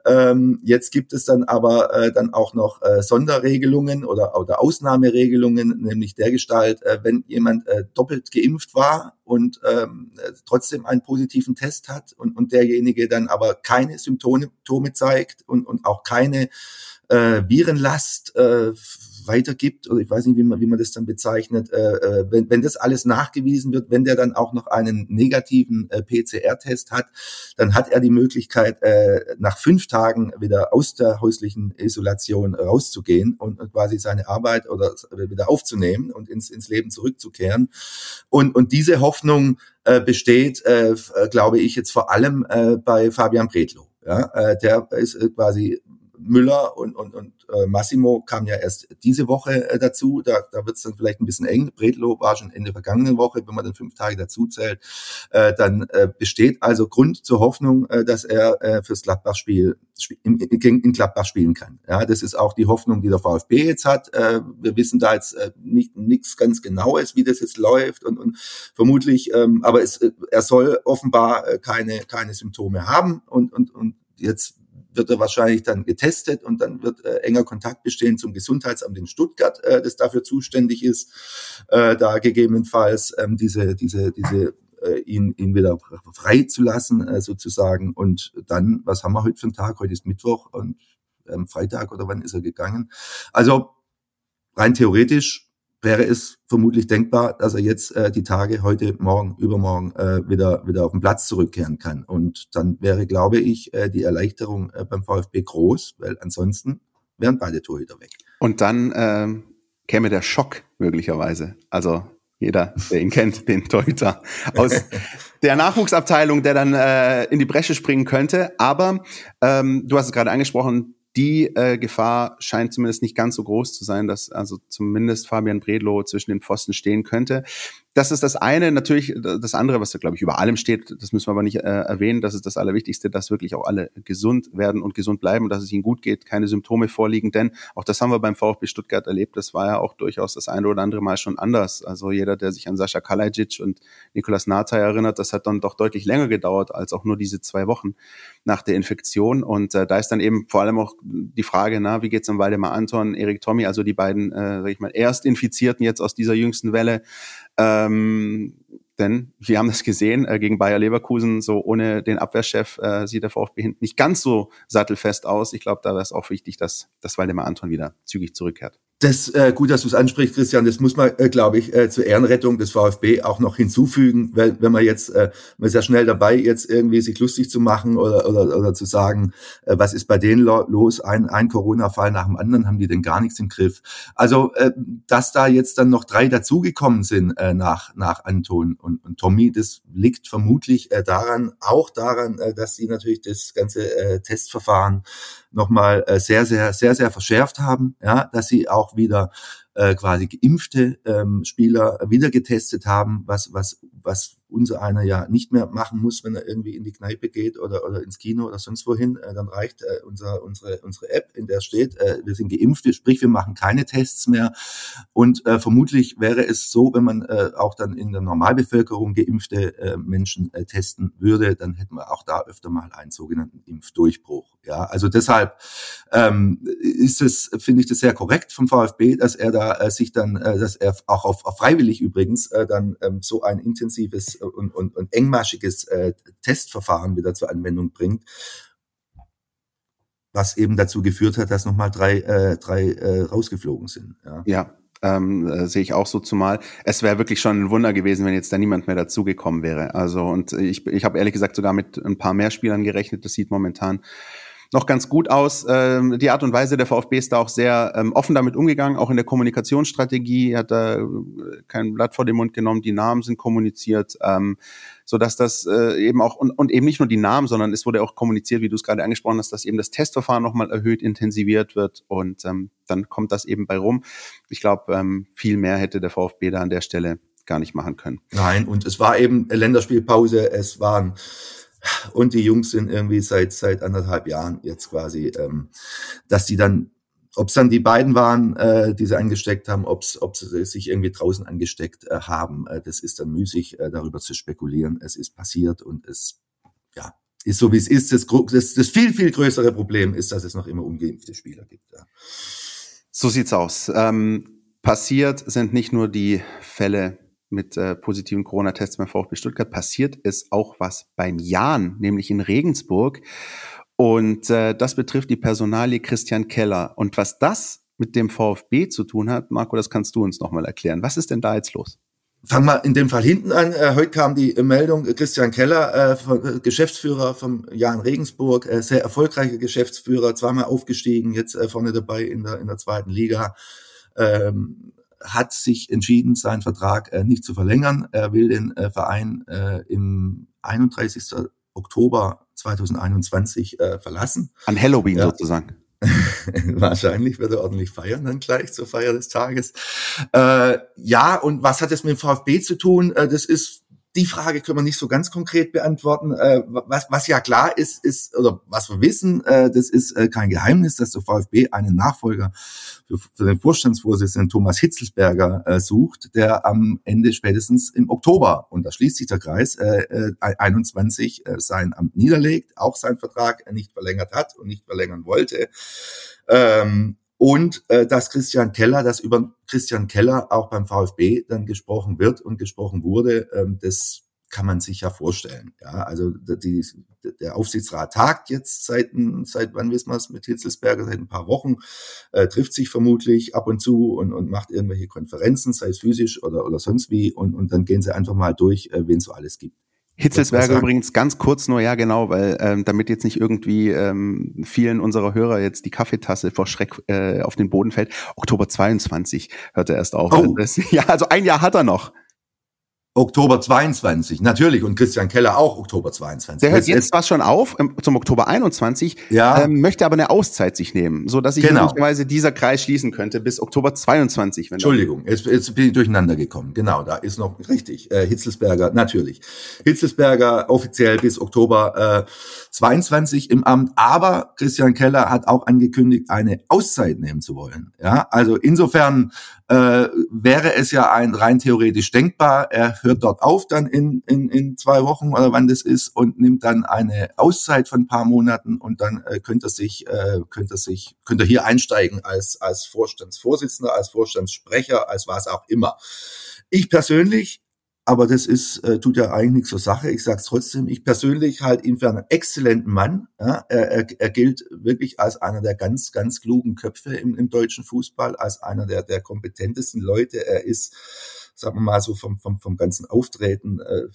Ähm, jetzt gibt es dann aber äh, dann auch noch äh, Sonderregelungen oder, oder Ausnahmeregelungen, nämlich der Gestalt, äh, wenn jemand äh, doppelt geimpft war und ähm, trotzdem einen positiven Test hat und, und derjenige dann aber keine Symptome zeigt und, und auch keine äh, Virenlast, äh, weitergibt, oder ich weiß nicht, wie man, wie man das dann bezeichnet, äh, äh wenn, wenn das alles nachgewiesen wird, wenn der dann auch noch einen negativen äh, PCR-Test hat, dann hat er die Möglichkeit, äh, nach fünf Tagen wieder aus der häuslichen Isolation rauszugehen und, quasi seine Arbeit oder wieder aufzunehmen und ins, ins Leben zurückzukehren. Und, und diese Hoffnung äh, besteht, äh, glaube ich, jetzt vor allem äh, bei Fabian Bredlow. Ja, äh, der ist äh, quasi Müller und, und, und äh, Massimo kam ja erst diese Woche äh, dazu. Da, da wird es dann vielleicht ein bisschen eng. Bredlo war schon Ende vergangenen Woche, wenn man dann fünf Tage dazu zählt. Äh, dann äh, besteht also Grund zur Hoffnung, äh, dass er äh, fürs Gladbach-Spiel in, in Gladbach spielen kann. Ja, das ist auch die Hoffnung, die der VfB jetzt hat. Äh, wir wissen da jetzt äh, nicht nichts ganz Genaues, wie das jetzt läuft und, und vermutlich, ähm, aber es, äh, er soll offenbar äh, keine keine Symptome haben und und und jetzt wird er wahrscheinlich dann getestet und dann wird äh, enger Kontakt bestehen zum Gesundheitsamt in Stuttgart, äh, das dafür zuständig ist, äh, da gegebenenfalls ähm, diese, diese, diese äh, ihn, ihn wieder frei zu lassen, äh, sozusagen. Und dann, was haben wir heute für einen Tag? Heute ist Mittwoch und ähm, Freitag oder wann ist er gegangen? Also rein theoretisch wäre es vermutlich denkbar, dass er jetzt äh, die Tage heute, morgen, übermorgen äh, wieder wieder auf den Platz zurückkehren kann. Und dann wäre, glaube ich, äh, die Erleichterung äh, beim VfB groß, weil ansonsten wären beide Torhüter weg. Und dann ähm, käme der Schock möglicherweise. Also jeder, der ihn kennt, den Torhüter aus der Nachwuchsabteilung, der dann äh, in die Bresche springen könnte. Aber ähm, du hast es gerade angesprochen, die äh, Gefahr scheint zumindest nicht ganz so groß zu sein, dass also zumindest Fabian Bredlow zwischen den Pfosten stehen könnte das ist das eine. Natürlich das andere, was da, glaube ich, über allem steht, das müssen wir aber nicht äh, erwähnen, das ist das Allerwichtigste, dass wirklich auch alle gesund werden und gesund bleiben, dass es ihnen gut geht, keine Symptome vorliegen. Denn auch das haben wir beim VfB Stuttgart erlebt. Das war ja auch durchaus das eine oder andere Mal schon anders. Also jeder, der sich an Sascha Kalajic und Nikolas Nata erinnert, das hat dann doch deutlich länger gedauert als auch nur diese zwei Wochen nach der Infektion. Und äh, da ist dann eben vor allem auch die Frage, na, wie geht's um Waldemar Anton, Erik Tommy, also die beiden, äh, sag ich mal, Erstinfizierten jetzt aus dieser jüngsten Welle. Ähm, denn wir haben das gesehen äh, gegen Bayer Leverkusen, so ohne den Abwehrchef äh, sieht der VfB hinten nicht ganz so sattelfest aus. Ich glaube, da wäre es auch wichtig, dass, dass Waldemar Anton wieder zügig zurückkehrt. Das äh, gut, dass du es ansprichst, Christian. Das muss man, äh, glaube ich, äh, zur Ehrenrettung des VfB auch noch hinzufügen, weil wenn man jetzt, äh, man ist ja schnell dabei, jetzt irgendwie sich lustig zu machen oder oder, oder zu sagen, äh, was ist bei denen lo los? Ein, ein Corona-Fall nach dem anderen, haben die denn gar nichts im Griff? Also, äh, dass da jetzt dann noch drei dazugekommen sind äh, nach nach Anton und, und Tommy, das liegt vermutlich äh, daran, auch daran, äh, dass sie natürlich das ganze äh, Testverfahren nochmal äh, sehr, sehr, sehr, sehr verschärft haben, ja, dass sie auch wieder äh, quasi geimpfte ähm, Spieler wieder getestet haben, was, was, was unser einer ja nicht mehr machen muss, wenn er irgendwie in die Kneipe geht oder, oder ins Kino oder sonst wohin, äh, dann reicht äh, unser, unsere, unsere App, in der steht, äh, wir sind geimpft, sprich wir machen keine Tests mehr. Und äh, vermutlich wäre es so, wenn man äh, auch dann in der Normalbevölkerung geimpfte äh, Menschen äh, testen würde, dann hätten wir auch da öfter mal einen sogenannten Impfdurchbruch. Ja, also deshalb ähm, ist es, finde ich das sehr korrekt vom VfB, dass er da äh, sich dann, äh, dass er auch auf, auf freiwillig übrigens äh, dann ähm, so ein intensives und, und, und engmaschiges äh, Testverfahren wieder zur Anwendung bringt, was eben dazu geführt hat, dass nochmal drei, äh, drei äh, rausgeflogen sind. Ja, ja ähm, äh, sehe ich auch so zumal. Es wäre wirklich schon ein Wunder gewesen, wenn jetzt da niemand mehr dazugekommen wäre. Also und ich, ich habe ehrlich gesagt sogar mit ein paar mehr Spielern gerechnet. Das sieht momentan noch ganz gut aus. Ähm, die Art und Weise der VfB ist da auch sehr ähm, offen damit umgegangen, auch in der Kommunikationsstrategie hat da äh, kein Blatt vor den Mund genommen, die Namen sind kommuniziert, ähm, so dass das äh, eben auch und, und eben nicht nur die Namen, sondern es wurde auch kommuniziert, wie du es gerade angesprochen hast, dass eben das Testverfahren nochmal erhöht, intensiviert wird und ähm, dann kommt das eben bei rum. Ich glaube, ähm, viel mehr hätte der VfB da an der Stelle gar nicht machen können. Nein, und es war eben Länderspielpause, es waren und die Jungs sind irgendwie seit seit anderthalb Jahren jetzt quasi, ähm, dass die dann, ob es dann die beiden waren, äh, die sie angesteckt haben, ob sie sich irgendwie draußen angesteckt äh, haben, äh, das ist dann müßig, äh, darüber zu spekulieren. Es ist passiert und es ja ist so wie es ist. Das, das, das viel viel größere Problem ist, dass es noch immer ungeimpfte Spieler gibt. Ja. So sieht's aus. Ähm, passiert sind nicht nur die Fälle mit äh, positiven Corona-Tests beim VfB Stuttgart passiert ist auch was beim Jan, nämlich in Regensburg. Und äh, das betrifft die Personalie Christian Keller. Und was das mit dem VfB zu tun hat. Marco, das kannst du uns nochmal erklären. Was ist denn da jetzt los? Fangen wir in dem Fall hinten an. Äh, heute kam die Meldung, Christian Keller, äh, von, äh, Geschäftsführer vom Jan Regensburg, äh, sehr erfolgreicher Geschäftsführer, zweimal aufgestiegen, jetzt äh, vorne dabei in der, in der zweiten Liga, ähm, hat sich entschieden, seinen Vertrag äh, nicht zu verlängern. Er will den äh, Verein äh, im 31. Oktober 2021 äh, verlassen. An Halloween ja. sozusagen. Wahrscheinlich wird er ordentlich feiern dann gleich zur Feier des Tages. Äh, ja, und was hat es mit dem VfB zu tun? Äh, das ist die Frage können wir nicht so ganz konkret beantworten. Äh, was, was ja klar ist, ist, oder was wir wissen, äh, das ist äh, kein Geheimnis, dass der VfB einen Nachfolger für, den Vorstandsvorsitzenden Thomas Hitzelsberger sucht, der am Ende spätestens im Oktober, und da schließt sich der Kreis, äh, 21 äh, sein Amt niederlegt, auch seinen Vertrag nicht verlängert hat und nicht verlängern wollte. Ähm, und äh, dass Christian Keller, dass über Christian Keller auch beim VfB dann gesprochen wird und gesprochen wurde, ähm, das kann man sich ja vorstellen. Ja, also die, der Aufsichtsrat tagt jetzt seit, seit wann wissen wir es mit Hitzelsberger, seit ein paar Wochen, äh, trifft sich vermutlich ab und zu und, und macht irgendwelche Konferenzen, sei es physisch oder, oder sonst wie, und, und dann gehen sie einfach mal durch, äh, wen es so alles gibt. Hitzelsberger übrigens ganz kurz nur, ja genau, weil ähm, damit jetzt nicht irgendwie ähm, vielen unserer Hörer jetzt die Kaffeetasse vor Schreck äh, auf den Boden fällt. Oktober 22 hört er erst auf. Oh. Das, ja, also ein Jahr hat er noch. Oktober 22, natürlich. Und Christian Keller auch Oktober 22. Der hört jetzt zwar schon auf, zum Oktober 21, ja. ähm, möchte aber eine Auszeit sich nehmen, so dass sich genau. möglicherweise dieser Kreis schließen könnte bis Oktober 22. Wenn Entschuldigung, jetzt, jetzt bin ich durcheinander gekommen. Genau, da ist noch richtig. Äh, Hitzelsberger, natürlich. Hitzelsberger offiziell bis Oktober äh, 22 im Amt, aber Christian Keller hat auch angekündigt, eine Auszeit nehmen zu wollen. Ja, also insofern äh, wäre es ja ein rein theoretisch denkbar. Er hört dort auf dann in, in, in zwei Wochen oder wann das ist und nimmt dann eine Auszeit von ein paar Monaten und dann äh, könnte er sich, äh, könnte er sich, könnte er hier einsteigen als, als Vorstandsvorsitzender, als Vorstandssprecher, als was auch immer. Ich persönlich aber das ist, äh, tut ja eigentlich nichts zur Sache. Ich sage es trotzdem. Ich persönlich halte ihn für einen exzellenten Mann. Ja, er, er, gilt wirklich als einer der ganz, ganz klugen Köpfe im, im deutschen Fußball, als einer der, der kompetentesten Leute. Er ist, sagen wir mal so, vom, vom, vom ganzen Auftreten äh,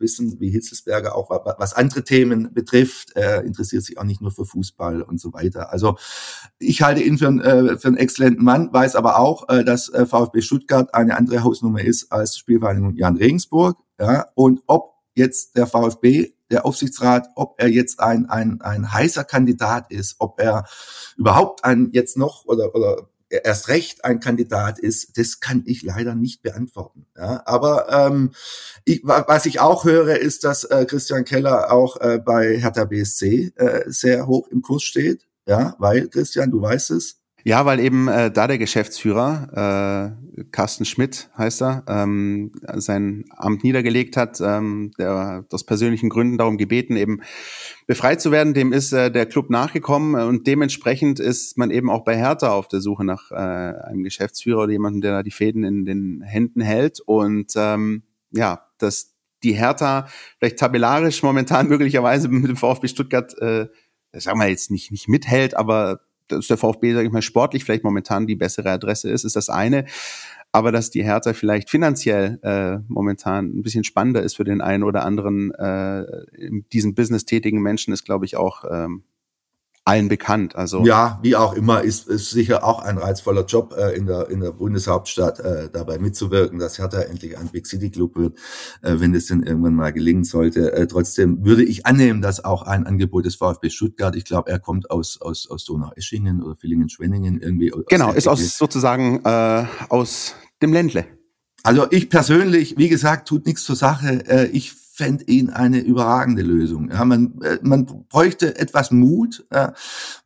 wissen, wie Hitzelsberger auch was andere Themen betrifft. Er interessiert sich auch nicht nur für Fußball und so weiter. Also ich halte ihn für, einen, äh, für einen exzellenten Mann, weiß aber auch, äh, dass äh, VfB Stuttgart eine andere Hausnummer ist als Spielvereinigung Jan Regensburg. Ja, und ob jetzt der VfB der Aufsichtsrat, ob er jetzt ein, ein, ein heißer Kandidat ist, ob er überhaupt ein jetzt noch oder, oder erst recht ein Kandidat ist, das kann ich leider nicht beantworten. Ja, aber ähm, ich, was ich auch höre, ist, dass äh, Christian Keller auch äh, bei Hertha BSC äh, sehr hoch im Kurs steht. Ja, weil Christian, du weißt es, ja, weil eben äh, da der Geschäftsführer, äh, Carsten Schmidt heißt er, ähm, sein Amt niedergelegt hat, ähm, der aus persönlichen Gründen darum gebeten, eben befreit zu werden. Dem ist äh, der Club nachgekommen und dementsprechend ist man eben auch bei Hertha auf der Suche nach äh, einem Geschäftsführer oder jemandem, der da die Fäden in den Händen hält. Und ähm, ja, dass die Hertha vielleicht tabellarisch momentan möglicherweise mit dem VfB Stuttgart, äh, sagen wir jetzt nicht, nicht mithält, aber dass der VfB, sage ich mal, sportlich vielleicht momentan die bessere Adresse ist, ist das eine. Aber dass die Hertha vielleicht finanziell äh, momentan ein bisschen spannender ist für den einen oder anderen äh, in diesem Business tätigen Menschen, ist, glaube ich, auch ähm, allen bekannt. Also ja, wie auch immer, ist, ist sicher auch ein reizvoller Job äh, in der in der Bundeshauptstadt äh, dabei mitzuwirken, dass Hertha endlich ein Big City Club wird, äh, wenn es denn irgendwann mal gelingen sollte. Äh, trotzdem würde ich annehmen, dass auch ein Angebot des VfB Stuttgart, ich glaube, er kommt aus aus aus Donau-Eschingen oder Villingen-Schwenningen irgendwie. Genau, ist aus sozusagen äh, aus dem Ländle. Also ich persönlich, wie gesagt, tut nichts zur Sache. Äh, ich fände ihn eine überragende Lösung. Ja, man, äh, man bräuchte etwas Mut. Ja,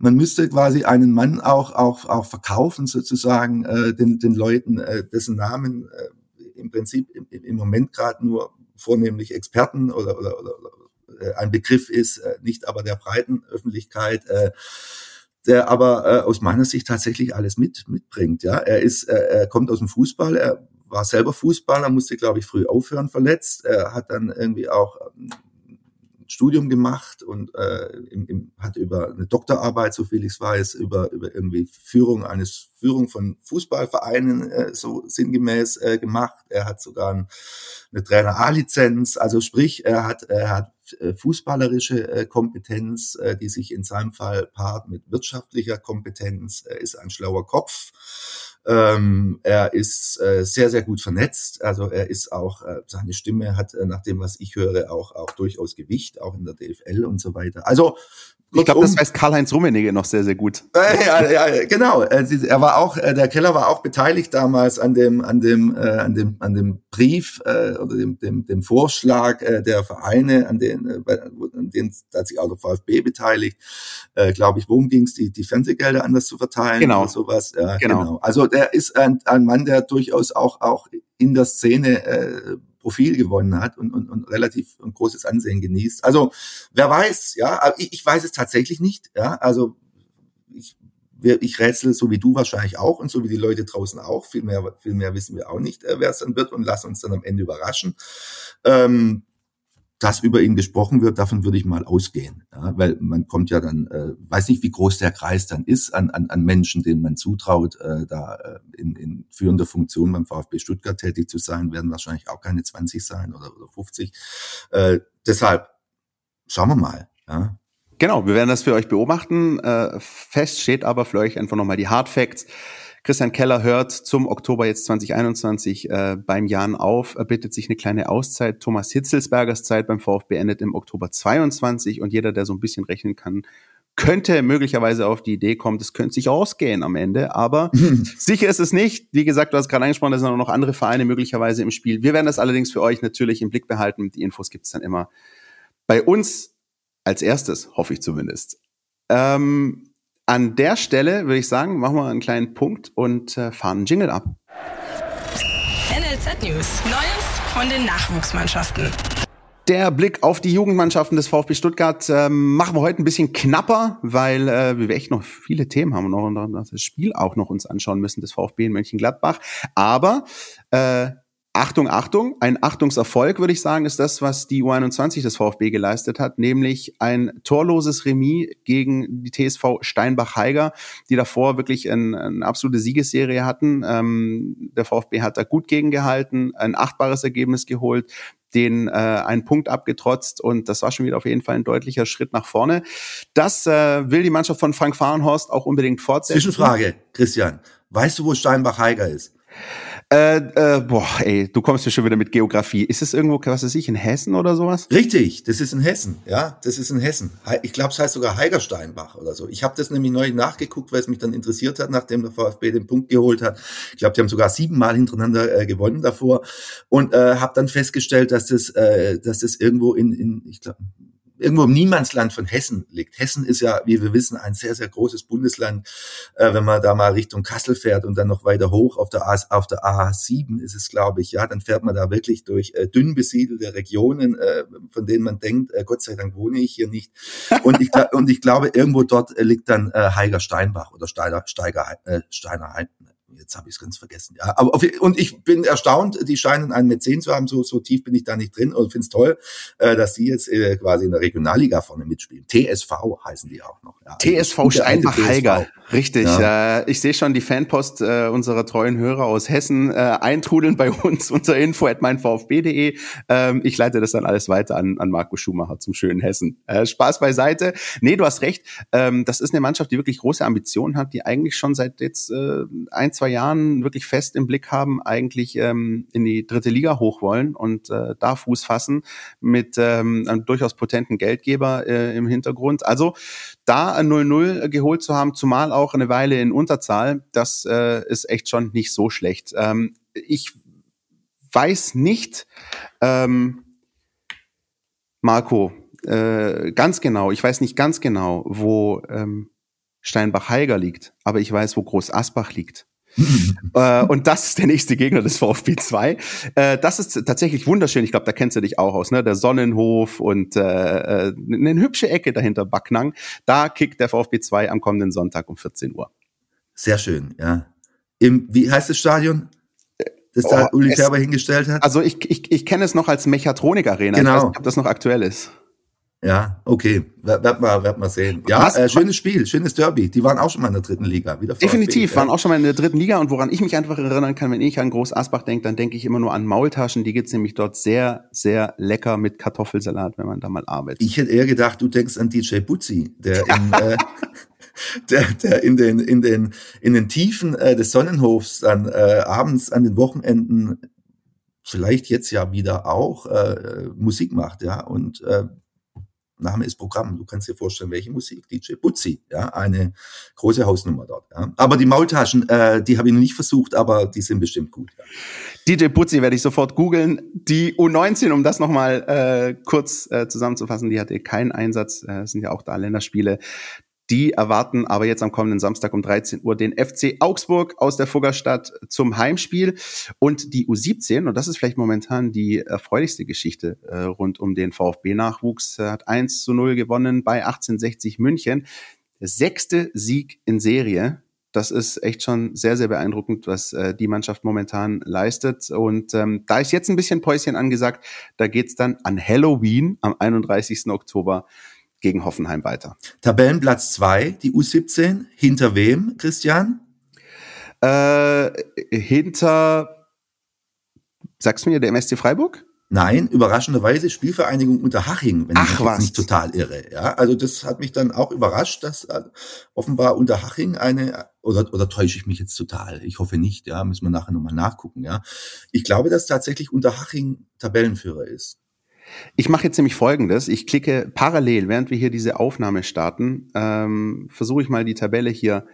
man müsste quasi einen Mann auch, auch, auch verkaufen, sozusagen, äh, den, den Leuten, äh, dessen Namen äh, im Prinzip im, im Moment gerade nur vornehmlich Experten oder, oder, oder, oder äh, ein Begriff ist, äh, nicht aber der breiten Öffentlichkeit. Äh, der aber äh, aus meiner Sicht tatsächlich alles mit mitbringt. Ja, er ist, äh, er kommt aus dem Fußball, er war selber Fußballer, musste, glaube ich, früh aufhören, verletzt. Er hat dann irgendwie auch ähm, Studium gemacht und äh, im, im, hat über eine Doktorarbeit, so viel ich weiß, über, über irgendwie Führung eines Führung von Fußballvereinen äh, so sinngemäß äh, gemacht. Er hat sogar ein, eine Trainer A-Lizenz, also sprich, er hat, er hat äh, fußballerische äh, Kompetenz, äh, die sich in seinem Fall paart mit wirtschaftlicher Kompetenz. Er ist ein schlauer Kopf ähm, er ist äh, sehr, sehr gut vernetzt. Also er ist auch, äh, seine Stimme hat äh, nach dem, was ich höre, auch, auch durchaus Gewicht, auch in der DFL und so weiter. Also ich glaube, das weiß Karl-Heinz Rummenigge noch sehr, sehr gut. Äh, ja, ja, genau. Äh, er war auch, äh, der Keller war auch beteiligt damals an dem, an dem, äh, an dem, an dem Brief äh, oder dem, dem, dem Vorschlag äh, der Vereine, an den, äh, an den hat sich auch der VfB beteiligt. Äh, Glaube ich, worum ging es, die, die Fernsehgelder anders zu verteilen genau. oder sowas. Ja, genau. genau. Also der ist ein, ein Mann, der durchaus auch, auch in der Szene äh, Profil gewonnen hat und, und, und relativ ein großes Ansehen genießt. Also wer weiß, ja, ich, ich weiß es tatsächlich nicht, ja, also ich, ich rätsel so wie du wahrscheinlich auch und so wie die Leute draußen auch. Viel mehr, viel mehr wissen wir auch nicht, äh, wer es dann wird und lass uns dann am Ende überraschen. Ähm, dass über ihn gesprochen wird, davon würde ich mal ausgehen. Ja, weil man kommt ja dann, äh, weiß nicht, wie groß der Kreis dann ist an, an, an Menschen, denen man zutraut, äh, da äh, in, in führender Funktion beim VfB Stuttgart tätig zu sein, werden wahrscheinlich auch keine 20 sein oder, oder 50. Äh, deshalb schauen wir mal. Ja. Genau, wir werden das für euch beobachten. Äh, fest steht aber für euch einfach nochmal die Hard Facts. Christian Keller hört zum Oktober jetzt 2021 äh, beim Jan auf, er bittet sich eine kleine Auszeit. Thomas Hitzelsbergers Zeit beim VfB endet im Oktober 22 und jeder, der so ein bisschen rechnen kann, könnte möglicherweise auf die Idee kommen, das könnte sich ausgehen am Ende, aber sicher ist es nicht. Wie gesagt, du hast gerade angesprochen, da sind auch noch andere Vereine möglicherweise im Spiel. Wir werden das allerdings für euch natürlich im Blick behalten. Die Infos gibt's dann immer bei uns als erstes, hoffe ich zumindest. Ähm, an der Stelle würde ich sagen, machen wir einen kleinen Punkt und äh, fahren einen Jingle ab. NLZ News. Neues von den Nachwuchsmannschaften. Der Blick auf die Jugendmannschaften des VfB Stuttgart äh, machen wir heute ein bisschen knapper, weil äh, wir echt noch viele Themen haben und noch das Spiel auch noch uns anschauen müssen des VfB in Mönchengladbach. Aber äh, Achtung, Achtung, ein Achtungserfolg, würde ich sagen, ist das, was die U21 des VfB geleistet hat, nämlich ein torloses Remis gegen die TSV Steinbach-Heiger, die davor wirklich ein, eine absolute Siegesserie hatten. Ähm, der VfB hat da gut gegengehalten, ein achtbares Ergebnis geholt, den äh, einen Punkt abgetrotzt und das war schon wieder auf jeden Fall ein deutlicher Schritt nach vorne. Das äh, will die Mannschaft von Frank Fahrenhorst auch unbedingt fortsetzen. Zwischenfrage, Christian. Weißt du, wo Steinbach-Heiger ist? Äh, äh, boah, ey, du kommst ja schon wieder mit Geografie. Ist es irgendwo, was weiß ich, in Hessen oder sowas? Richtig, das ist in Hessen, ja, das ist in Hessen. Ich glaube, es heißt sogar Heigersteinbach oder so. Ich habe das nämlich neu nachgeguckt, weil es mich dann interessiert hat, nachdem der VfB den Punkt geholt hat. Ich glaube, die haben sogar siebenmal hintereinander äh, gewonnen davor und äh, habe dann festgestellt, dass das, äh, dass das irgendwo in, in ich glaube, irgendwo im Niemandsland von Hessen liegt. Hessen ist ja, wie wir wissen, ein sehr, sehr großes Bundesland. Äh, wenn man da mal Richtung Kassel fährt und dann noch weiter hoch auf der, A, auf der A7 ist es, glaube ich, ja, dann fährt man da wirklich durch äh, dünn besiedelte Regionen, äh, von denen man denkt, äh, Gott sei Dank wohne ich hier nicht. Und ich, und ich glaube, irgendwo dort äh, liegt dann äh, Heiger Steinbach oder Steiger, Steiger, Steiner jetzt habe ich es ganz vergessen. Ja, aber auf, und ich bin erstaunt, die scheinen einen Mäzen zu haben, so, so tief bin ich da nicht drin und finde es toll, äh, dass die jetzt äh, quasi in der Regionalliga vorne mitspielen. TSV heißen die auch noch. Ja, TSV also Steinbach-Heiger, richtig. Ja. Äh, ich sehe schon die Fanpost äh, unserer treuen Hörer aus Hessen äh, eintrudeln bei uns unter info at meinvfb.de. Ähm, ich leite das dann alles weiter an, an Marco Schumacher zum schönen Hessen. Äh, Spaß beiseite. Nee, du hast recht. Ähm, das ist eine Mannschaft, die wirklich große Ambitionen hat, die eigentlich schon seit jetzt äh, ein, zwei Jahren wirklich fest im Blick haben, eigentlich ähm, in die dritte Liga hoch wollen und äh, da Fuß fassen mit ähm, einem durchaus potenten Geldgeber äh, im Hintergrund. Also da ein 0-0 geholt zu haben, zumal auch eine Weile in Unterzahl, das äh, ist echt schon nicht so schlecht. Ähm, ich weiß nicht, ähm, Marco, äh, ganz genau, ich weiß nicht ganz genau, wo ähm, Steinbach-Heiger liegt, aber ich weiß, wo Groß Asbach liegt. äh, und das ist der nächste Gegner des VfB 2. Äh, das ist tatsächlich wunderschön. Ich glaube, da kennst du dich auch aus, ne? Der Sonnenhof und äh, äh, eine hübsche Ecke dahinter Backnang. Da kickt der VfB 2 am kommenden Sonntag um 14 Uhr. Sehr schön, ja. Im, wie heißt das Stadion? Das oh, da Uli Ferber hingestellt hat? Also ich, ich, ich kenne es noch als Mechatronik Arena. Genau. Ich weiß nicht, ob das noch aktuell ist. Ja, okay. Werd mal, werd mal sehen. Ja, äh, schönes Spiel, schönes Derby. Die waren auch schon mal in der dritten Liga. Wieder Definitiv, waren auch schon mal in der dritten Liga. Und woran ich mich einfach erinnern kann, wenn ich an Groß Asbach denke, dann denke ich immer nur an Maultaschen. Die gibt's nämlich dort sehr, sehr lecker mit Kartoffelsalat, wenn man da mal arbeitet. Ich hätte eher gedacht, du denkst an DJ Butzi, der in, äh, der, der in den, in den, in den Tiefen äh, des Sonnenhofs dann äh, abends an den Wochenenden vielleicht jetzt ja wieder auch äh, Musik macht, ja. Und äh, Name ist Programm. Du kannst dir vorstellen, welche Musik. DJ Butzi, ja, eine große Hausnummer dort. Ja. Aber die Maultaschen, äh, die habe ich noch nicht versucht, aber die sind bestimmt gut. Ja. DJ Butzi werde ich sofort googeln. Die U19, um das nochmal äh, kurz äh, zusammenzufassen, die hatte keinen Einsatz. Äh, sind ja auch da Länderspiele. Die erwarten aber jetzt am kommenden Samstag um 13 Uhr den FC Augsburg aus der Fuggerstadt zum Heimspiel. Und die U17, und das ist vielleicht momentan die erfreulichste Geschichte äh, rund um den VfB-Nachwuchs, äh, hat 1 zu 0 gewonnen bei 1860 München. Sechste Sieg in Serie. Das ist echt schon sehr, sehr beeindruckend, was äh, die Mannschaft momentan leistet. Und ähm, da ist jetzt ein bisschen Päuschen angesagt. Da geht's dann an Halloween am 31. Oktober gegen Hoffenheim weiter. Tabellenplatz 2, die U17. Hinter wem, Christian? Äh, hinter, sagst du mir, der MSC Freiburg? Nein, überraschenderweise Spielvereinigung Unterhaching, wenn Ach, ich mich was. nicht total irre. Ja, also das hat mich dann auch überrascht, dass äh, offenbar Unterhaching eine oder oder täusche ich mich jetzt total? Ich hoffe nicht. Ja, müssen wir nachher nochmal nachgucken. Ja, ich glaube, dass tatsächlich Unterhaching Tabellenführer ist. Ich mache jetzt nämlich Folgendes. Ich klicke parallel, während wir hier diese Aufnahme starten, ähm, versuche ich mal die Tabelle hier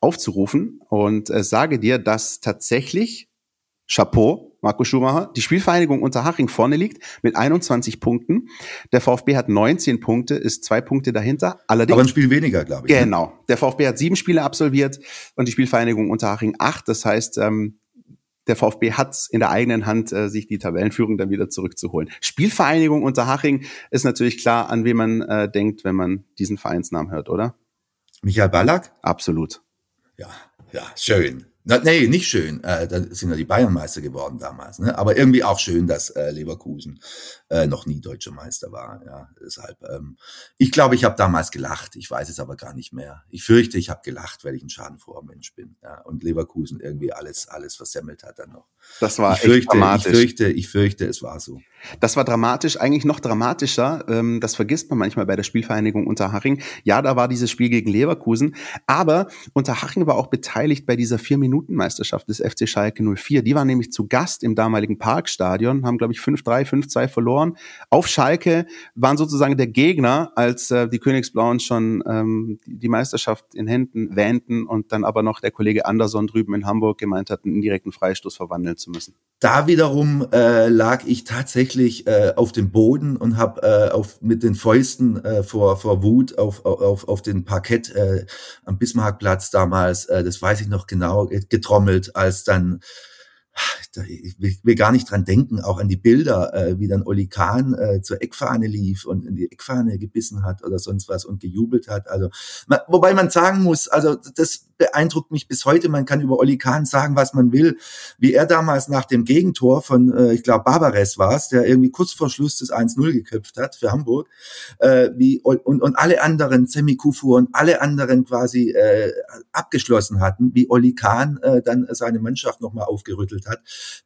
aufzurufen und äh, sage dir, dass tatsächlich Chapeau, Marco Schumacher, die Spielvereinigung Unterhaching vorne liegt mit 21 Punkten. Der VfB hat 19 Punkte, ist zwei Punkte dahinter. Allerdings, Aber ein Spiel weniger, glaube ich. Ne? Genau. Der VfB hat sieben Spiele absolviert und die Spielvereinigung Unterhaching acht. Das heißt, ähm, der VfB hat in der eigenen Hand, äh, sich die Tabellenführung dann wieder zurückzuholen. Spielvereinigung Unterhaching ist natürlich klar, an wen man äh, denkt, wenn man diesen Vereinsnamen hört, oder? Michael Ballack? Absolut. Ja, ja, schön. Na, nee, nicht schön. Äh, da sind ja die Bayernmeister geworden damals. Ne? Aber irgendwie auch schön, dass äh, Leverkusen äh, noch nie deutscher Meister war. Ja, deshalb. Ähm, ich glaube, ich habe damals gelacht. Ich weiß es aber gar nicht mehr. Ich fürchte, ich habe gelacht, weil ich ein schadenfroher Mensch bin. Ja, und Leverkusen irgendwie alles, alles versemmelt hat dann noch. Das war ich fürchte, dramatisch. Ich fürchte, ich fürchte, es war so. Das war dramatisch, eigentlich noch dramatischer. Ähm, das vergisst man manchmal bei der Spielvereinigung Unterhaching. Ja, da war dieses Spiel gegen Leverkusen, aber Unterhaching war auch beteiligt bei dieser vier Minuten Minutenmeisterschaft des FC Schalke 04. Die waren nämlich zu Gast im damaligen Parkstadion, haben, glaube ich, 5-3, 5-2 verloren. Auf Schalke waren sozusagen der Gegner, als äh, die Königsblauen schon ähm, die Meisterschaft in Händen wähnten und dann aber noch der Kollege Anderson drüben in Hamburg gemeint hat, einen indirekten Freistoß verwandeln zu müssen. Da wiederum äh, lag ich tatsächlich äh, auf dem Boden und habe äh, auf, mit den Fäusten äh, vor, vor Wut auf, auf, auf den Parkett äh, am Bismarckplatz damals, äh, das weiß ich noch genau, getrommelt, als dann ich will gar nicht dran denken, auch an die Bilder, äh, wie dann Oli Kahn äh, zur Eckfahne lief und in die Eckfahne gebissen hat oder sonst was und gejubelt hat. Also, man, wobei man sagen muss, also das beeindruckt mich bis heute. Man kann über Oli Kahn sagen, was man will. Wie er damals nach dem Gegentor von, äh, ich glaube, Barbares war es, der irgendwie kurz vor Schluss das 1-0 geköpft hat für Hamburg, äh, wie und, und alle anderen, Semi Kufu und alle anderen quasi äh, abgeschlossen hatten, wie Oli Kahn äh, dann seine Mannschaft nochmal aufgerüttelt hat.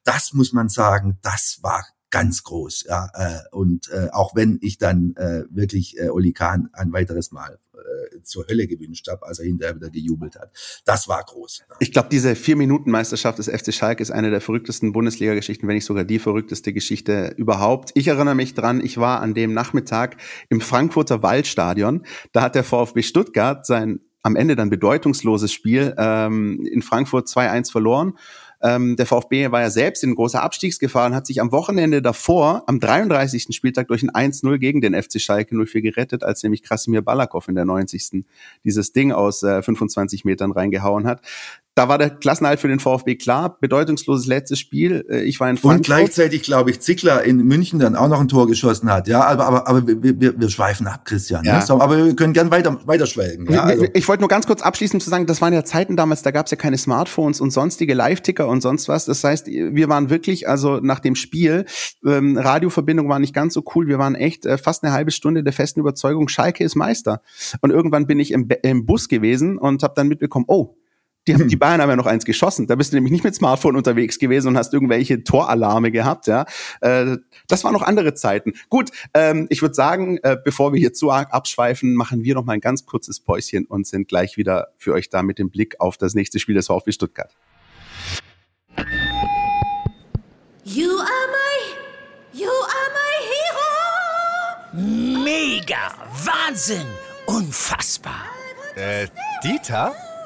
Das muss man sagen, das war ganz groß. Ja, äh, und äh, auch wenn ich dann äh, wirklich äh, Oli Kahn ein weiteres Mal äh, zur Hölle gewünscht habe, als er hinterher wieder gejubelt hat. Das war groß. Ich glaube, diese Vier-Minuten-Meisterschaft des FC Schalke ist eine der verrücktesten Bundesliga-Geschichten, wenn nicht sogar die verrückteste Geschichte überhaupt. Ich erinnere mich dran, ich war an dem Nachmittag im Frankfurter Waldstadion. Da hat der VfB Stuttgart sein am Ende dann bedeutungsloses Spiel ähm, in Frankfurt 2-1 verloren. Ähm, der VfB war ja selbst in großer Abstiegsgefahr und hat sich am Wochenende davor, am 33. Spieltag, durch ein 1-0 gegen den FC Schalke 04 gerettet, als nämlich Krasimir Balakow in der 90. dieses Ding aus äh, 25 Metern reingehauen hat. Da war der Klassenhalt für den VfB klar, bedeutungsloses letztes Spiel. Äh, ich war in Frankfurt. Und gleichzeitig, glaube ich, Zickler in München dann auch noch ein Tor geschossen hat. Ja, aber, aber, aber wir, wir, wir schweifen ab, Christian. Ja. Ne? Aber wir können gern weiter, weiter schwelgen. Ja, also. Ich wollte nur ganz kurz abschließend zu sagen, das waren ja Zeiten damals, da gab es ja keine Smartphones und sonstige Live-Ticker und sonst was. Das heißt, wir waren wirklich, also nach dem Spiel, ähm, Radioverbindung war nicht ganz so cool. Wir waren echt äh, fast eine halbe Stunde der festen Überzeugung, Schalke ist Meister. Und irgendwann bin ich im, im Bus gewesen und habe dann mitbekommen, oh, die, haben, die Bayern haben ja noch eins geschossen. Da bist du nämlich nicht mit Smartphone unterwegs gewesen und hast irgendwelche Toralarme gehabt. Ja, äh, das waren noch andere Zeiten. Gut, ähm, ich würde sagen, äh, bevor wir hier zu arg abschweifen, machen wir noch mal ein ganz kurzes Päuschen und sind gleich wieder für euch da mit dem Blick auf das nächste Spiel des VfB Stuttgart. You are my, you are my hero. Mega, Wahnsinn, unfassbar. Äh, Dieter?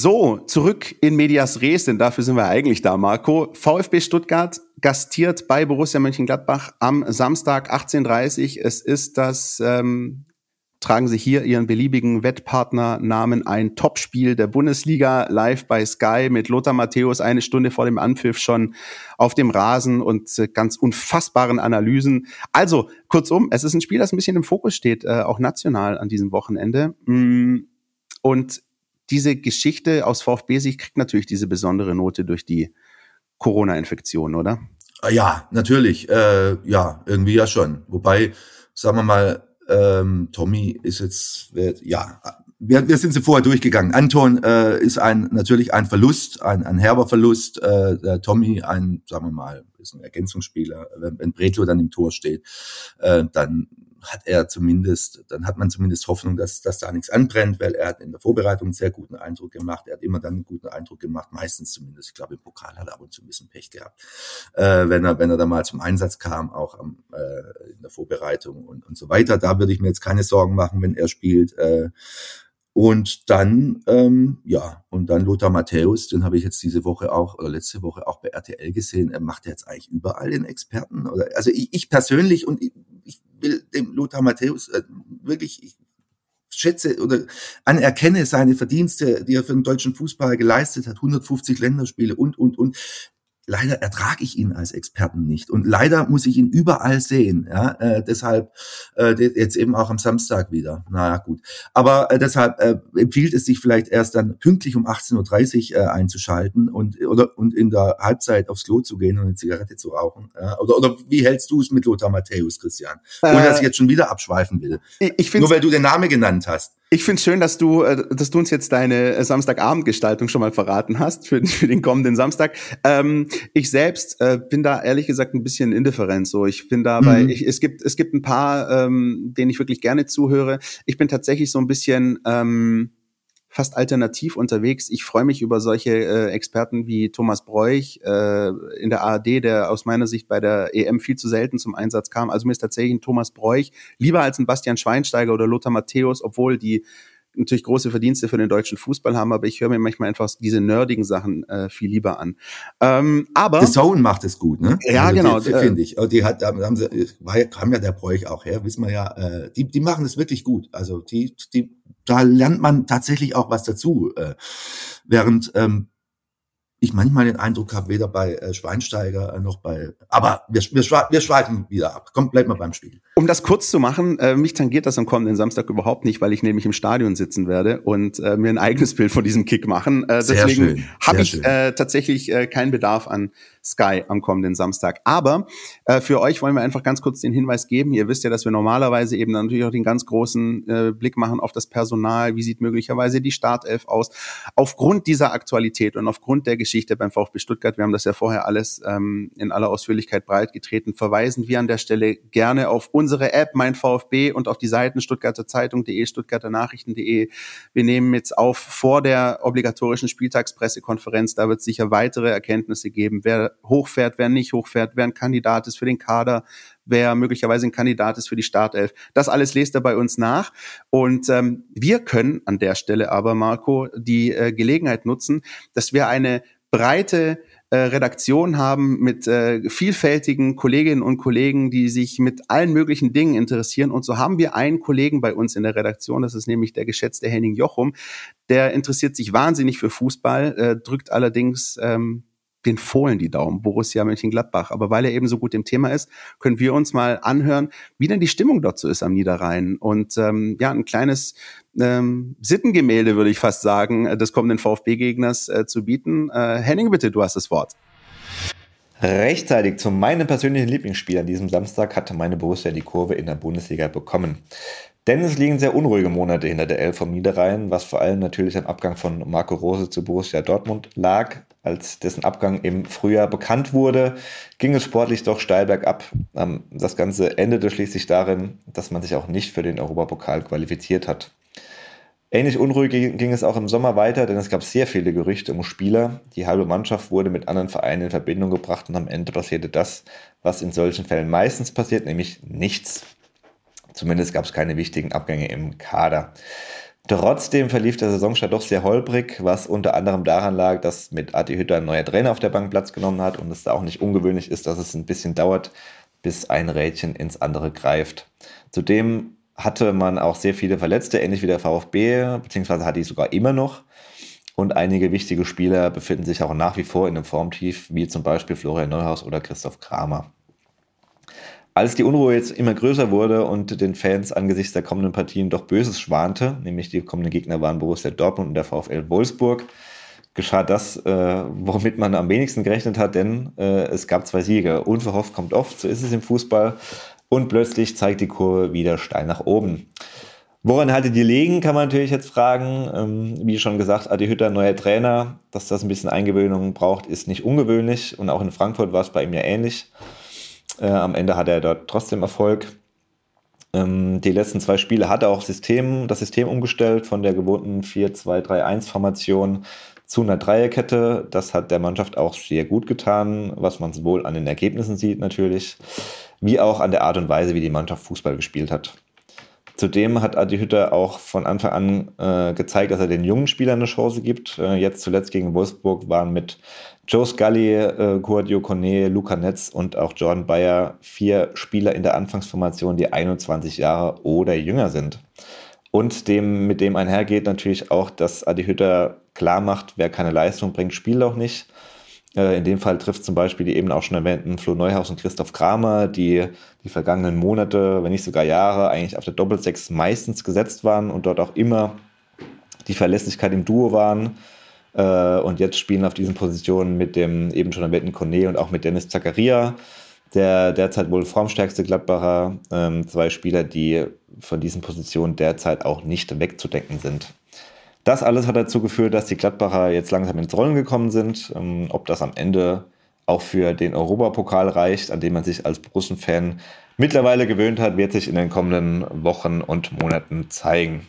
So, zurück in Medias Res, denn dafür sind wir eigentlich da, Marco. VfB Stuttgart gastiert bei Borussia Mönchengladbach am Samstag 18.30 Es ist das, ähm, tragen Sie hier Ihren beliebigen Wettpartnernamen ein Topspiel der Bundesliga live bei Sky mit Lothar Matthäus eine Stunde vor dem Anpfiff schon auf dem Rasen und äh, ganz unfassbaren Analysen. Also, kurzum, es ist ein Spiel, das ein bisschen im Fokus steht, äh, auch national an diesem Wochenende. Mm, und diese Geschichte aus VfB-Sicht kriegt natürlich diese besondere Note durch die Corona-Infektion, oder? Ah, ja, natürlich. Äh, ja, irgendwie ja schon. Wobei, sagen wir mal, ähm, Tommy ist jetzt, ja, wir, wir sind sie vorher durchgegangen. Anton äh, ist ein natürlich ein Verlust, ein, ein herber Verlust. Äh, der Tommy ein, sagen wir mal, ist ein Ergänzungsspieler. Wenn, wenn Bretlo dann im Tor steht, äh, dann hat er zumindest, dann hat man zumindest Hoffnung, dass, dass da nichts anbrennt, weil er hat in der Vorbereitung einen sehr guten Eindruck gemacht. Er hat immer dann einen guten Eindruck gemacht, meistens zumindest. Ich glaube, im Pokal hat er ab und zu ein bisschen Pech gehabt, äh, wenn er, wenn er da mal zum Einsatz kam, auch am, äh, in der Vorbereitung und, und so weiter. Da würde ich mir jetzt keine Sorgen machen, wenn er spielt. Äh, und dann, ähm, ja, und dann Lothar Matthäus, den habe ich jetzt diese Woche auch, oder letzte Woche auch bei RTL gesehen. Er macht jetzt eigentlich überall den Experten. Oder, also ich, ich persönlich, und will dem Lothar Matthäus äh, wirklich, ich schätze oder anerkenne seine Verdienste, die er für den deutschen Fußball geleistet hat, 150 Länderspiele und, und, und leider ertrage ich ihn als Experten nicht und leider muss ich ihn überall sehen. Ja, äh, deshalb äh, jetzt eben auch am Samstag wieder. Naja, gut. Aber äh, deshalb äh, empfiehlt es sich vielleicht erst dann pünktlich um 18.30 Uhr äh, einzuschalten und oder und in der Halbzeit aufs Klo zu gehen und eine Zigarette zu rauchen. Ja? Oder, oder wie hältst du es mit Lothar Matthäus, Christian? Ohne dass ich jetzt schon wieder abschweifen will. Ich, ich Nur weil du den Namen genannt hast. Ich finde schön, dass du, äh, dass du uns jetzt deine äh, Samstagabendgestaltung schon mal verraten hast für, für den kommenden Samstag. Ähm, ich selbst äh, bin da ehrlich gesagt ein bisschen indifferent. So, ich bin dabei. Mhm. Ich, es gibt es gibt ein paar, ähm, denen ich wirklich gerne zuhöre. Ich bin tatsächlich so ein bisschen ähm, fast alternativ unterwegs. Ich freue mich über solche äh, Experten wie Thomas Bräuch äh, in der ARD, der aus meiner Sicht bei der EM viel zu selten zum Einsatz kam. Also mir ist tatsächlich ein Thomas Bräuch lieber als ein Bastian Schweinsteiger oder Lothar Matthäus, obwohl die natürlich große Verdienste für den deutschen Fußball haben, aber ich höre mir manchmal einfach diese nerdigen Sachen äh, viel lieber an. Ähm, aber The Zone macht es gut, ne? Ja, also genau. Die, finde ich. Die hat, da haben sie, war, kam ja der Bräuch auch her, wissen wir ja. Äh, die, die machen es wirklich gut. Also die, die da lernt man tatsächlich auch was dazu. Äh, während ähm, ich manchmal den Eindruck habe, weder bei äh, Schweinsteiger äh, noch bei. Aber wir, wir, wir schweifen wieder ab. Komm, bleib mal beim Spiel. Um das kurz zu machen, äh, mich tangiert das am kommenden Samstag überhaupt nicht, weil ich nämlich im Stadion sitzen werde und äh, mir ein eigenes Bild von diesem Kick machen. Äh, deswegen habe ich äh, tatsächlich äh, keinen Bedarf an Sky am kommenden Samstag. Aber äh, für euch wollen wir einfach ganz kurz den Hinweis geben. Ihr wisst ja, dass wir normalerweise eben natürlich auch den ganz großen äh, Blick machen auf das Personal. Wie sieht möglicherweise die Startelf aus? Aufgrund dieser Aktualität und aufgrund der Geschichte beim VfB Stuttgart, wir haben das ja vorher alles ähm, in aller Ausführlichkeit breitgetreten, verweisen wir an der Stelle gerne auf unsere App, mein VfB, und auf die Seiten stuttgarter Zeitung.de, stuttgarter Nachrichten.de. Wir nehmen jetzt auf vor der obligatorischen Spieltagspressekonferenz. Da wird es sicher weitere Erkenntnisse geben, wer hochfährt, wer nicht hochfährt, wer ein Kandidat ist für den Kader, wer möglicherweise ein Kandidat ist für die Startelf. Das alles lest er bei uns nach. Und ähm, wir können an der Stelle aber, Marco, die äh, Gelegenheit nutzen, dass wir eine breite äh, Redaktion haben mit äh, vielfältigen Kolleginnen und Kollegen, die sich mit allen möglichen Dingen interessieren. Und so haben wir einen Kollegen bei uns in der Redaktion, das ist nämlich der geschätzte Henning Jochum, der interessiert sich wahnsinnig für Fußball, äh, drückt allerdings ähm, den Fohlen die Daumen, Borussia Mönchengladbach. Aber weil er eben so gut im Thema ist, können wir uns mal anhören, wie denn die Stimmung dort so ist am Niederrhein. Und ähm, ja, ein kleines ähm, Sittengemälde, würde ich fast sagen, äh, des kommenden VfB-Gegners äh, zu bieten. Äh, Henning, bitte, du hast das Wort. Rechtzeitig zu meinem persönlichen Lieblingsspiel an diesem Samstag hatte meine Borussia die Kurve in der Bundesliga bekommen. Denn es liegen sehr unruhige Monate hinter der Elf vom Niederrhein, was vor allem natürlich am Abgang von Marco Rose zu Borussia Dortmund lag. Als dessen Abgang im Frühjahr bekannt wurde, ging es sportlich doch steil bergab. Ähm, das Ganze endete schließlich darin, dass man sich auch nicht für den Europapokal qualifiziert hat. Ähnlich unruhig ging es auch im Sommer weiter, denn es gab sehr viele Gerüchte um Spieler. Die halbe Mannschaft wurde mit anderen Vereinen in Verbindung gebracht und am Ende passierte das, was in solchen Fällen meistens passiert, nämlich nichts. Zumindest gab es keine wichtigen Abgänge im Kader. Trotzdem verlief der Saisonstart doch sehr holprig, was unter anderem daran lag, dass mit Adi Hütter ein neuer Trainer auf der Bank Platz genommen hat und es da auch nicht ungewöhnlich ist, dass es ein bisschen dauert, bis ein Rädchen ins andere greift. Zudem hatte man auch sehr viele Verletzte, ähnlich wie der VfB, beziehungsweise hat die sogar immer noch. Und einige wichtige Spieler befinden sich auch nach wie vor in einem Formtief, wie zum Beispiel Florian Neuhaus oder Christoph Kramer. Als die Unruhe jetzt immer größer wurde und den Fans angesichts der kommenden Partien doch Böses schwante, nämlich die kommenden Gegner waren Borussia Dortmund und der VfL Wolfsburg, geschah das, äh, womit man am wenigsten gerechnet hat, denn äh, es gab zwei Siege. Unverhofft kommt oft, so ist es im Fußball. Und plötzlich zeigt die Kurve wieder steil nach oben. Woran haltet ihr liegen, kann man natürlich jetzt fragen. Ähm, wie schon gesagt, Adi Hütter, neuer Trainer. Dass das ein bisschen Eingewöhnung braucht, ist nicht ungewöhnlich. Und auch in Frankfurt war es bei ihm ja ähnlich. Äh, am Ende hatte er dort trotzdem Erfolg. Ähm, die letzten zwei Spiele hat er auch System, das System umgestellt von der gewohnten 4-2-3-1-Formation zu einer Dreierkette. Das hat der Mannschaft auch sehr gut getan, was man sowohl an den Ergebnissen sieht natürlich, wie auch an der Art und Weise, wie die Mannschaft Fußball gespielt hat. Zudem hat Adi Hütter auch von Anfang an äh, gezeigt, dass er den jungen Spielern eine Chance gibt. Äh, jetzt zuletzt gegen Wolfsburg waren mit Joe Scully, äh, Guadio Kone, Luca Netz und auch Jordan Bayer vier Spieler in der Anfangsformation, die 21 Jahre oder jünger sind. Und dem, mit dem einhergeht natürlich auch, dass Adi Hütter klar macht, wer keine Leistung bringt, spielt auch nicht. Äh, in dem Fall trifft zum Beispiel die eben auch schon erwähnten Flo Neuhaus und Christoph Kramer, die die vergangenen Monate, wenn nicht sogar Jahre, eigentlich auf der Doppelsechs meistens gesetzt waren und dort auch immer die Verlässlichkeit im Duo waren äh, und jetzt spielen auf diesen Positionen mit dem eben schon erwähnten Kone und auch mit Dennis Zakaria, der derzeit wohl formstärkste Gladbacher. Ähm, zwei Spieler, die von diesen Positionen derzeit auch nicht wegzudenken sind. Das alles hat dazu geführt, dass die Gladbacher jetzt langsam ins Rollen gekommen sind. Ähm, ob das am Ende auch für den Europapokal reicht, an dem man sich als Borussen-Fan mittlerweile gewöhnt hat, wird sich in den kommenden Wochen und Monaten zeigen.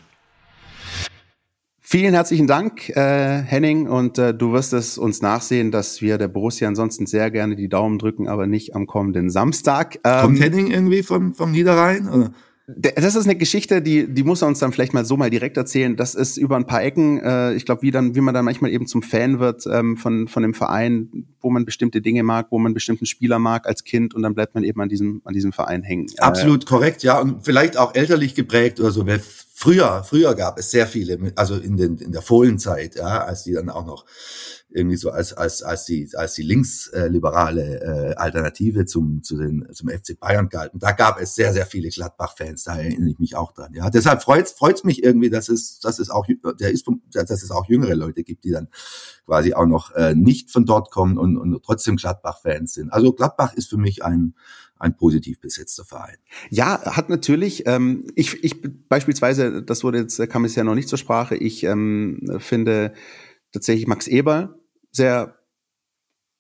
Vielen herzlichen Dank, äh, Henning, und äh, du wirst es uns nachsehen, dass wir der Borussia ansonsten sehr gerne die Daumen drücken, aber nicht am kommenden Samstag. Ähm, Kommt Henning irgendwie vom, vom Niederrhein? Oder? Das ist eine Geschichte, die, die muss er uns dann vielleicht mal so mal direkt erzählen. Das ist über ein paar Ecken. Äh, ich glaube, wie dann, wie man dann manchmal eben zum Fan wird ähm, von von dem Verein, wo man bestimmte Dinge mag, wo man bestimmten Spieler mag als Kind, und dann bleibt man eben an diesem an diesem Verein hängen. Äh, Absolut äh, korrekt, ja, und vielleicht auch elterlich geprägt oder so. Früher, früher gab es sehr viele, also in den in der Fohlenzeit, ja, als die dann auch noch irgendwie so als als als die als die linksliberale äh, Alternative zum zu den zum FC Bayern galten. Da gab es sehr sehr viele Gladbach-Fans. Da erinnere ich mich auch dran. Ja, deshalb freut's freut's mich irgendwie, dass es dass es auch der ist dass es auch jüngere Leute gibt, die dann quasi auch noch äh, nicht von dort kommen und, und trotzdem Gladbach-Fans sind. Also Gladbach ist für mich ein ein positiv besetzter Verein. Ja, hat natürlich. Ähm, ich, ich beispielsweise, das wurde jetzt kam es ja noch nicht zur Sprache. Ich ähm, finde tatsächlich Max Eber sehr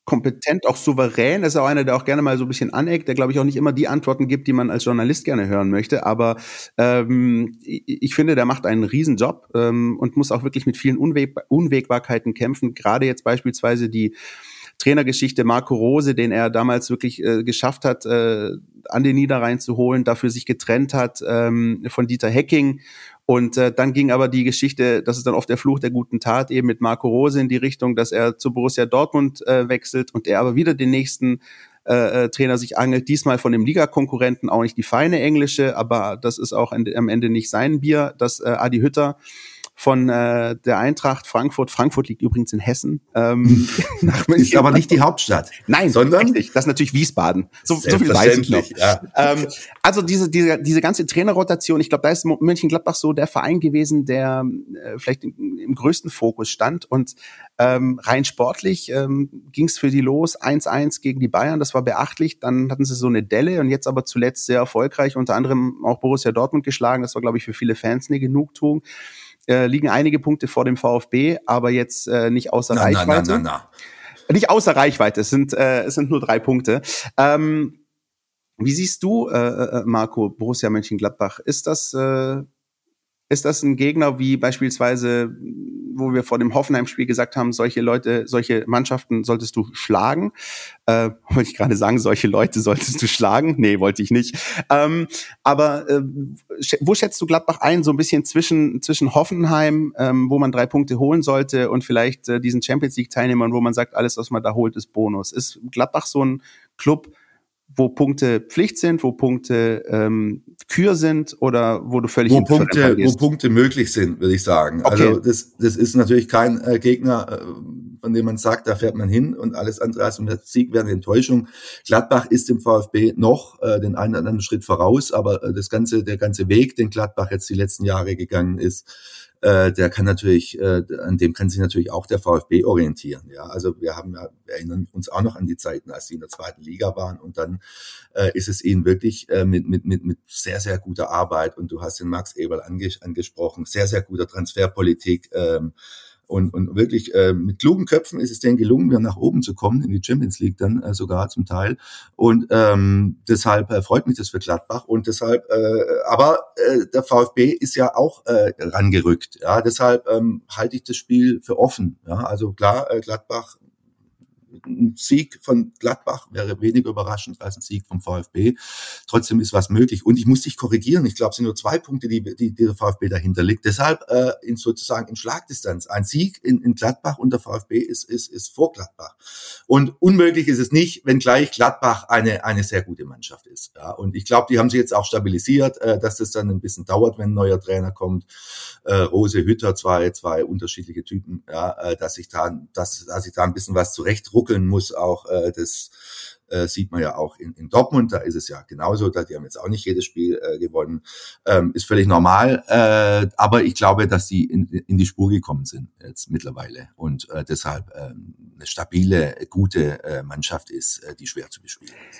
kompetent, auch souverän. ist auch einer, der auch gerne mal so ein bisschen aneckt, der, glaube ich, auch nicht immer die Antworten gibt, die man als Journalist gerne hören möchte. Aber ähm, ich finde, der macht einen Riesenjob ähm, und muss auch wirklich mit vielen Unweg Unwägbarkeiten kämpfen. Gerade jetzt beispielsweise die Trainergeschichte Marco Rose, den er damals wirklich äh, geschafft hat, äh, an den Niederrhein zu holen, dafür sich getrennt hat ähm, von Dieter Hecking und äh, dann ging aber die Geschichte, das ist dann oft der Fluch der guten Tat, eben mit Marco Rose in die Richtung, dass er zu Borussia Dortmund äh, wechselt und er aber wieder den nächsten äh, äh, Trainer sich angelt, diesmal von dem Ligakonkurrenten, auch nicht die feine englische, aber das ist auch am Ende nicht sein Bier, dass äh, Adi Hütter von äh, der Eintracht Frankfurt. Frankfurt liegt übrigens in Hessen. Ähm, ist aber nicht die Hauptstadt. Nein, sondern richtig, das ist natürlich Wiesbaden. So, so viel weiß ich noch. Ja. Ähm, also diese, diese, diese ganze Trainerrotation, ich glaube, da ist Mönchengladbach so der Verein gewesen, der äh, vielleicht im, im größten Fokus stand. Und ähm, rein sportlich ähm, ging es für die los 1-1 gegen die Bayern. Das war beachtlich. Dann hatten sie so eine Delle und jetzt aber zuletzt sehr erfolgreich, unter anderem auch Borussia Dortmund geschlagen. Das war, glaube ich, für viele Fans eine Genugtuung äh, liegen einige Punkte vor dem VfB, aber jetzt äh, nicht außer na, Reichweite. Na, na, na, Nicht außer Reichweite, es sind, äh, es sind nur drei Punkte. Ähm, wie siehst du, äh, äh Marco, Borussia Mönchengladbach? Ist das, äh, ist das ein Gegner wie beispielsweise wo wir vor dem Hoffenheim-Spiel gesagt haben, solche Leute, solche Mannschaften solltest du schlagen. Äh, wollte ich gerade sagen, solche Leute solltest du schlagen? Nee, wollte ich nicht. Ähm, aber äh, wo schätzt du Gladbach ein? So ein bisschen zwischen, zwischen Hoffenheim, ähm, wo man drei Punkte holen sollte, und vielleicht äh, diesen Champions League-Teilnehmern, wo man sagt, alles, was man da holt, ist Bonus. Ist Gladbach so ein Club, wo Punkte Pflicht sind, wo Punkte ähm, Kür sind oder wo du völlig wo Punkte, wo Punkte möglich sind, würde ich sagen. Okay. Also das, das ist natürlich kein äh, Gegner, äh, von dem man sagt, da fährt man hin und alles andere als ein Sieg wäre eine Enttäuschung. Gladbach ist im VfB noch äh, den einen oder anderen Schritt voraus, aber äh, das ganze, der ganze Weg, den Gladbach jetzt die letzten Jahre gegangen ist, äh, der kann natürlich, äh, an dem kann sich natürlich auch der VfB orientieren. Ja, also wir haben ja, wir erinnern uns auch noch an die Zeiten, als sie in der zweiten Liga waren und dann äh, ist es ihnen wirklich äh, mit, mit, mit, mit sehr, sehr guter Arbeit und du hast den Max Eberl anges angesprochen, sehr, sehr guter Transferpolitik, ähm, und, und wirklich äh, mit klugen Köpfen ist es denen gelungen, wieder nach oben zu kommen, in die Champions League dann äh, sogar zum Teil. Und ähm, deshalb äh, freut mich das für Gladbach. Und deshalb, äh, aber äh, der VfB ist ja auch äh, rangerückt. Ja, deshalb ähm, halte ich das Spiel für offen. Ja, also klar, äh, Gladbach ein Sieg von Gladbach wäre weniger überraschend als ein Sieg vom VfB. Trotzdem ist was möglich. Und ich muss dich korrigieren. Ich glaube, es sind nur zwei Punkte, die, die, die der VfB dahinter liegt. Deshalb äh, in sozusagen in Schlagdistanz. Ein Sieg in, in Gladbach und der VfB ist, ist, ist vor Gladbach. Und unmöglich ist es nicht, wenn gleich Gladbach eine, eine sehr gute Mannschaft ist. Ja, und ich glaube, die haben sich jetzt auch stabilisiert, äh, dass das dann ein bisschen dauert, wenn ein neuer Trainer kommt. Äh, Rose Hütter, zwei, zwei unterschiedliche Typen, ja, äh, dass sich da, dass, dass sich da ein bisschen was zurechtruckt ruckeln muss auch. Äh, das äh, sieht man ja auch in, in Dortmund, da ist es ja genauso, da die haben jetzt auch nicht jedes Spiel äh, gewonnen, ähm, ist völlig normal, äh, aber ich glaube, dass sie in, in die Spur gekommen sind jetzt mittlerweile und äh, deshalb äh, eine stabile, gute äh, Mannschaft ist, äh, die schwer zu bespielen ist.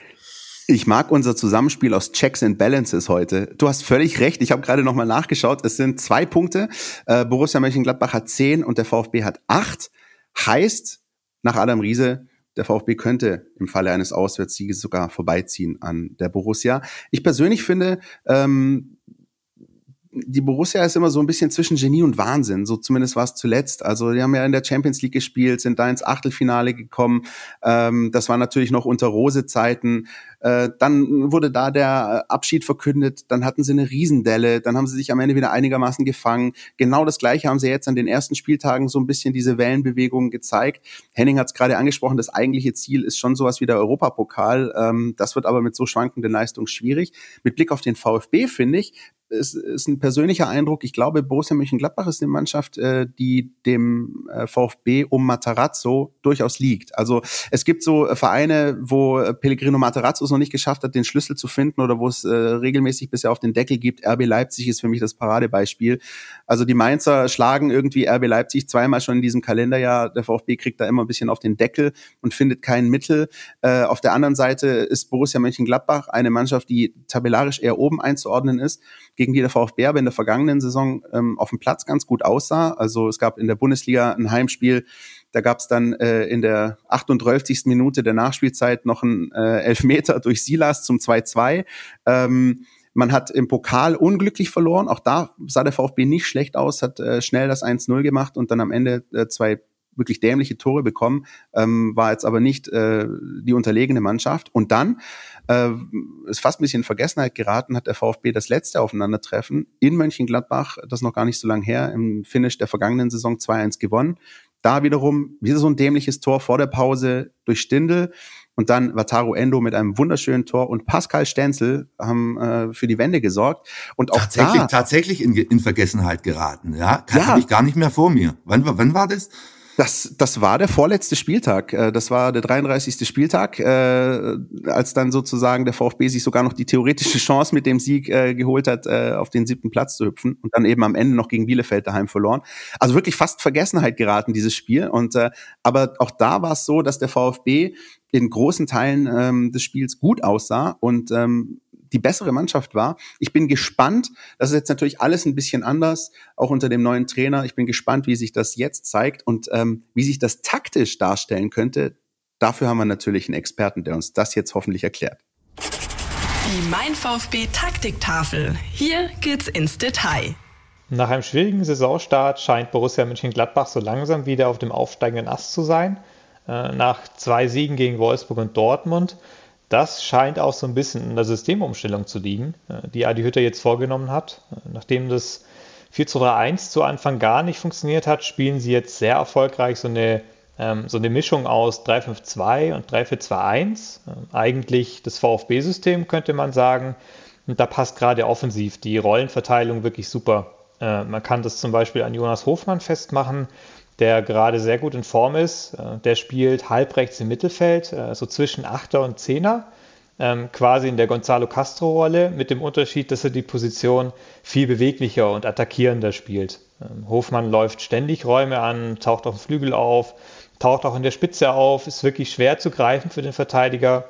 Ich mag unser Zusammenspiel aus Checks and Balances heute. Du hast völlig recht. Ich habe gerade nochmal nachgeschaut. Es sind zwei Punkte. Äh, Borussia Mönchengladbach hat zehn und der VfB hat acht. Heißt, nach Adam Riese, der VfB könnte im Falle eines Auswärtssieges sogar vorbeiziehen an der Borussia. Ich persönlich finde, ähm, die Borussia ist immer so ein bisschen zwischen Genie und Wahnsinn, so zumindest war es zuletzt. Also die haben ja in der Champions League gespielt, sind da ins Achtelfinale gekommen. Ähm, das war natürlich noch unter Rose-Zeiten. Äh, dann wurde da der Abschied verkündet, dann hatten sie eine Riesendelle, dann haben sie sich am Ende wieder einigermaßen gefangen. Genau das gleiche haben sie jetzt an den ersten Spieltagen so ein bisschen diese Wellenbewegungen gezeigt. Henning hat es gerade angesprochen, das eigentliche Ziel ist schon sowas wie der Europapokal. Ähm, das wird aber mit so schwankenden Leistungen schwierig. Mit Blick auf den VfB finde ich, ist, ist ein persönlicher Eindruck. Ich glaube, Borussia Mönchengladbach ist eine Mannschaft, äh, die dem äh, VfB um Matarazzo durchaus liegt. Also es gibt so äh, Vereine, wo äh, Pellegrino Matarazzo es noch nicht geschafft hat, den Schlüssel zu finden oder wo es äh, regelmäßig bisher auf den Deckel gibt. RB Leipzig ist für mich das Paradebeispiel. Also die Mainzer schlagen irgendwie RB Leipzig zweimal schon in diesem Kalenderjahr. Der VfB kriegt da immer ein bisschen auf den Deckel und findet kein Mittel. Äh, auf der anderen Seite ist Borussia Mönchengladbach eine Mannschaft, die tabellarisch eher oben einzuordnen ist gegen die der VfB aber in der vergangenen Saison ähm, auf dem Platz ganz gut aussah. Also es gab in der Bundesliga ein Heimspiel, da gab es dann äh, in der 38. Minute der Nachspielzeit noch einen äh, Elfmeter durch Silas zum 2-2. Ähm, man hat im Pokal unglücklich verloren. Auch da sah der VfB nicht schlecht aus, hat äh, schnell das 1-0 gemacht und dann am Ende äh, zwei wirklich dämliche Tore bekommen, ähm, war jetzt aber nicht äh, die unterlegene Mannschaft. Und dann äh, ist fast ein bisschen in Vergessenheit geraten, hat der VfB das letzte Aufeinandertreffen in Mönchengladbach, das noch gar nicht so lange her, im Finish der vergangenen Saison 2-1 gewonnen. Da wiederum wieder so ein dämliches Tor vor der Pause durch Stindel und dann Wataru Endo mit einem wunderschönen Tor und Pascal Stenzel haben äh, für die Wende gesorgt. Und auch tatsächlich, da, tatsächlich in, in Vergessenheit geraten. Ja, ja. habe ich gar nicht mehr vor mir. Wann, wann war das? Das, das war der vorletzte Spieltag. Äh, das war der 33. Spieltag, äh, als dann sozusagen der VfB sich sogar noch die theoretische Chance mit dem Sieg äh, geholt hat, auf den siebten Platz zu hüpfen und dann eben am Ende noch gegen Bielefeld daheim verloren. Also wirklich fast Vergessenheit geraten, dieses Spiel. Und aber auch da war es so, dass der VfB in großen Teilen ähm, des Spiels gut aussah und ähm, die bessere Mannschaft war. Ich bin gespannt, das ist jetzt natürlich alles ein bisschen anders, auch unter dem neuen Trainer. Ich bin gespannt, wie sich das jetzt zeigt und ähm, wie sich das taktisch darstellen könnte. Dafür haben wir natürlich einen Experten, der uns das jetzt hoffentlich erklärt. Die Mein VfB Taktiktafel. Hier geht's ins Detail. Nach einem schwierigen Saisonstart scheint Borussia Mönchengladbach so langsam wieder auf dem aufsteigenden Ast zu sein. Äh, nach zwei Siegen gegen Wolfsburg und Dortmund das scheint auch so ein bisschen in der Systemumstellung zu liegen, äh, die Adi Hütter jetzt vorgenommen hat. Äh, nachdem das 4 zu 3 1 zu Anfang gar nicht funktioniert hat, spielen sie jetzt sehr erfolgreich so eine, ähm, so eine Mischung aus 3-5-2 und 3-4-2-1. Ähm, eigentlich das VfB-System könnte man sagen. Und da passt gerade offensiv die Rollenverteilung wirklich super. Äh, man kann das zum Beispiel an Jonas Hofmann festmachen, der gerade sehr gut in Form ist. Äh, der spielt halbrechts im Mittelfeld, äh, so zwischen Achter und Zehner, ähm, quasi in der Gonzalo Castro-Rolle, mit dem Unterschied, dass er die Position viel beweglicher und attackierender spielt. Ähm, Hofmann läuft ständig Räume an, taucht auf dem Flügel auf, taucht auch in der Spitze auf, ist wirklich schwer zu greifen für den Verteidiger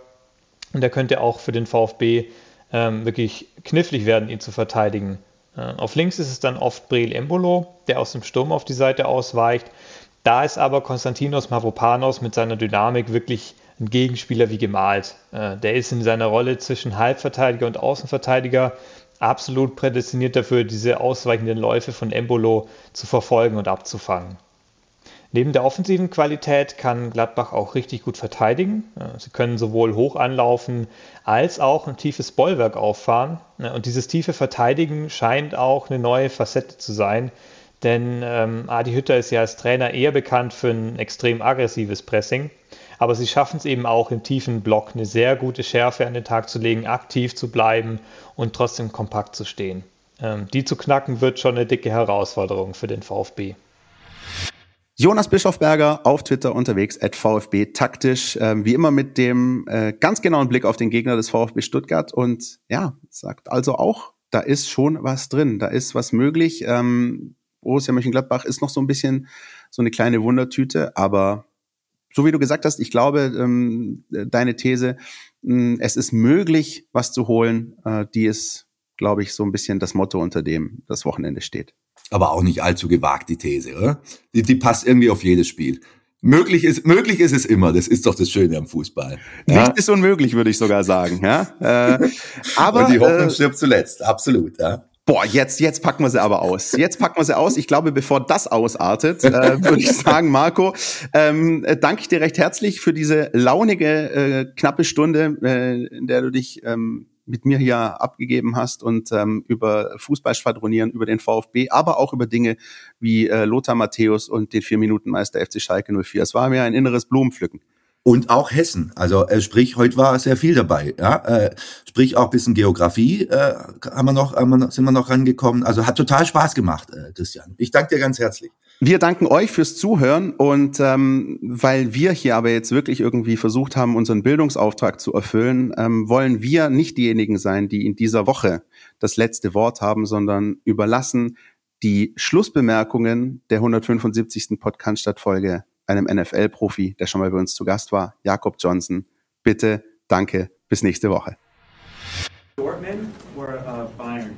und er könnte auch für den VfB ähm, wirklich knifflig werden, ihn zu verteidigen. Äh, auf links ist es dann oft Breel Embolo, der aus dem Sturm auf die Seite ausweicht. Da ist aber Konstantinos Mavropanos mit seiner Dynamik wirklich ein Gegenspieler wie gemalt. Äh, der ist in seiner Rolle zwischen Halbverteidiger und Außenverteidiger absolut prädestiniert dafür, diese ausweichenden Läufe von Embolo zu verfolgen und abzufangen. Neben der offensiven Qualität kann Gladbach auch richtig gut verteidigen. Sie können sowohl hoch anlaufen als auch ein tiefes Bollwerk auffahren. Und dieses tiefe Verteidigen scheint auch eine neue Facette zu sein, denn ähm, Adi Hütter ist ja als Trainer eher bekannt für ein extrem aggressives Pressing. Aber sie schaffen es eben auch im tiefen Block eine sehr gute Schärfe an den Tag zu legen, aktiv zu bleiben und trotzdem kompakt zu stehen. Ähm, die zu knacken wird schon eine dicke Herausforderung für den VfB. Jonas Bischofberger auf Twitter unterwegs, at VfB taktisch, äh, wie immer mit dem äh, ganz genauen Blick auf den Gegner des VfB Stuttgart und ja, sagt also auch, da ist schon was drin, da ist was möglich. Ähm, Borussia Mönchengladbach ist noch so ein bisschen so eine kleine Wundertüte, aber so wie du gesagt hast, ich glaube, ähm, deine These, mh, es ist möglich, was zu holen, äh, die ist, glaube ich, so ein bisschen das Motto, unter dem das Wochenende steht aber auch nicht allzu gewagt, die These, oder? Die, die passt irgendwie auf jedes Spiel. Möglich ist, möglich ist es immer. Das ist doch das Schöne am Fußball. Ja? Nicht ist unmöglich, würde ich sogar sagen. Ja? Äh, aber Und die Hoffnung äh, stirbt zuletzt. Absolut. Ja. Boah, jetzt, jetzt packen wir sie aber aus. Jetzt packen wir sie aus. Ich glaube, bevor das ausartet, äh, würde ich sagen, Marco, ähm, äh, danke ich dir recht herzlich für diese launige, äh, knappe Stunde, äh, in der du dich ähm, mit mir hier abgegeben hast und ähm, über Fußball schwadronieren, über den VfB, aber auch über Dinge wie äh, Lothar Matthäus und den Vier-Minuten-Meister FC Schalke 04. Es war mir ein inneres Blumenpflücken. Und auch Hessen. Also äh, sprich, heute war sehr viel dabei. Ja? Äh, sprich auch bisschen Geografie äh, haben wir noch, haben wir, sind wir noch rangekommen. Also hat total Spaß gemacht, äh, Christian. Ich danke dir ganz herzlich. Wir danken euch fürs Zuhören und ähm, weil wir hier aber jetzt wirklich irgendwie versucht haben, unseren Bildungsauftrag zu erfüllen, ähm, wollen wir nicht diejenigen sein, die in dieser Woche das letzte Wort haben, sondern überlassen die Schlussbemerkungen der 175. Podcast-Folge einem NFL-Profi, der schon mal bei uns zu Gast war, Jakob Johnson. Bitte, danke, bis nächste Woche. Dortmund or uh, Bayern?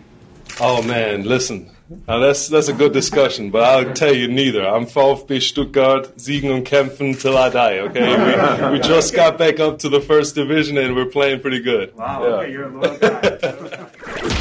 Oh man, listen. Now that's that's a good discussion, but I'll tell you neither. I'm VfB Stuttgart, siegen und kämpfen till I die. Okay, we, we just got back up to the first division and we're playing pretty good. Wow, yeah. okay, you're a loyal guy.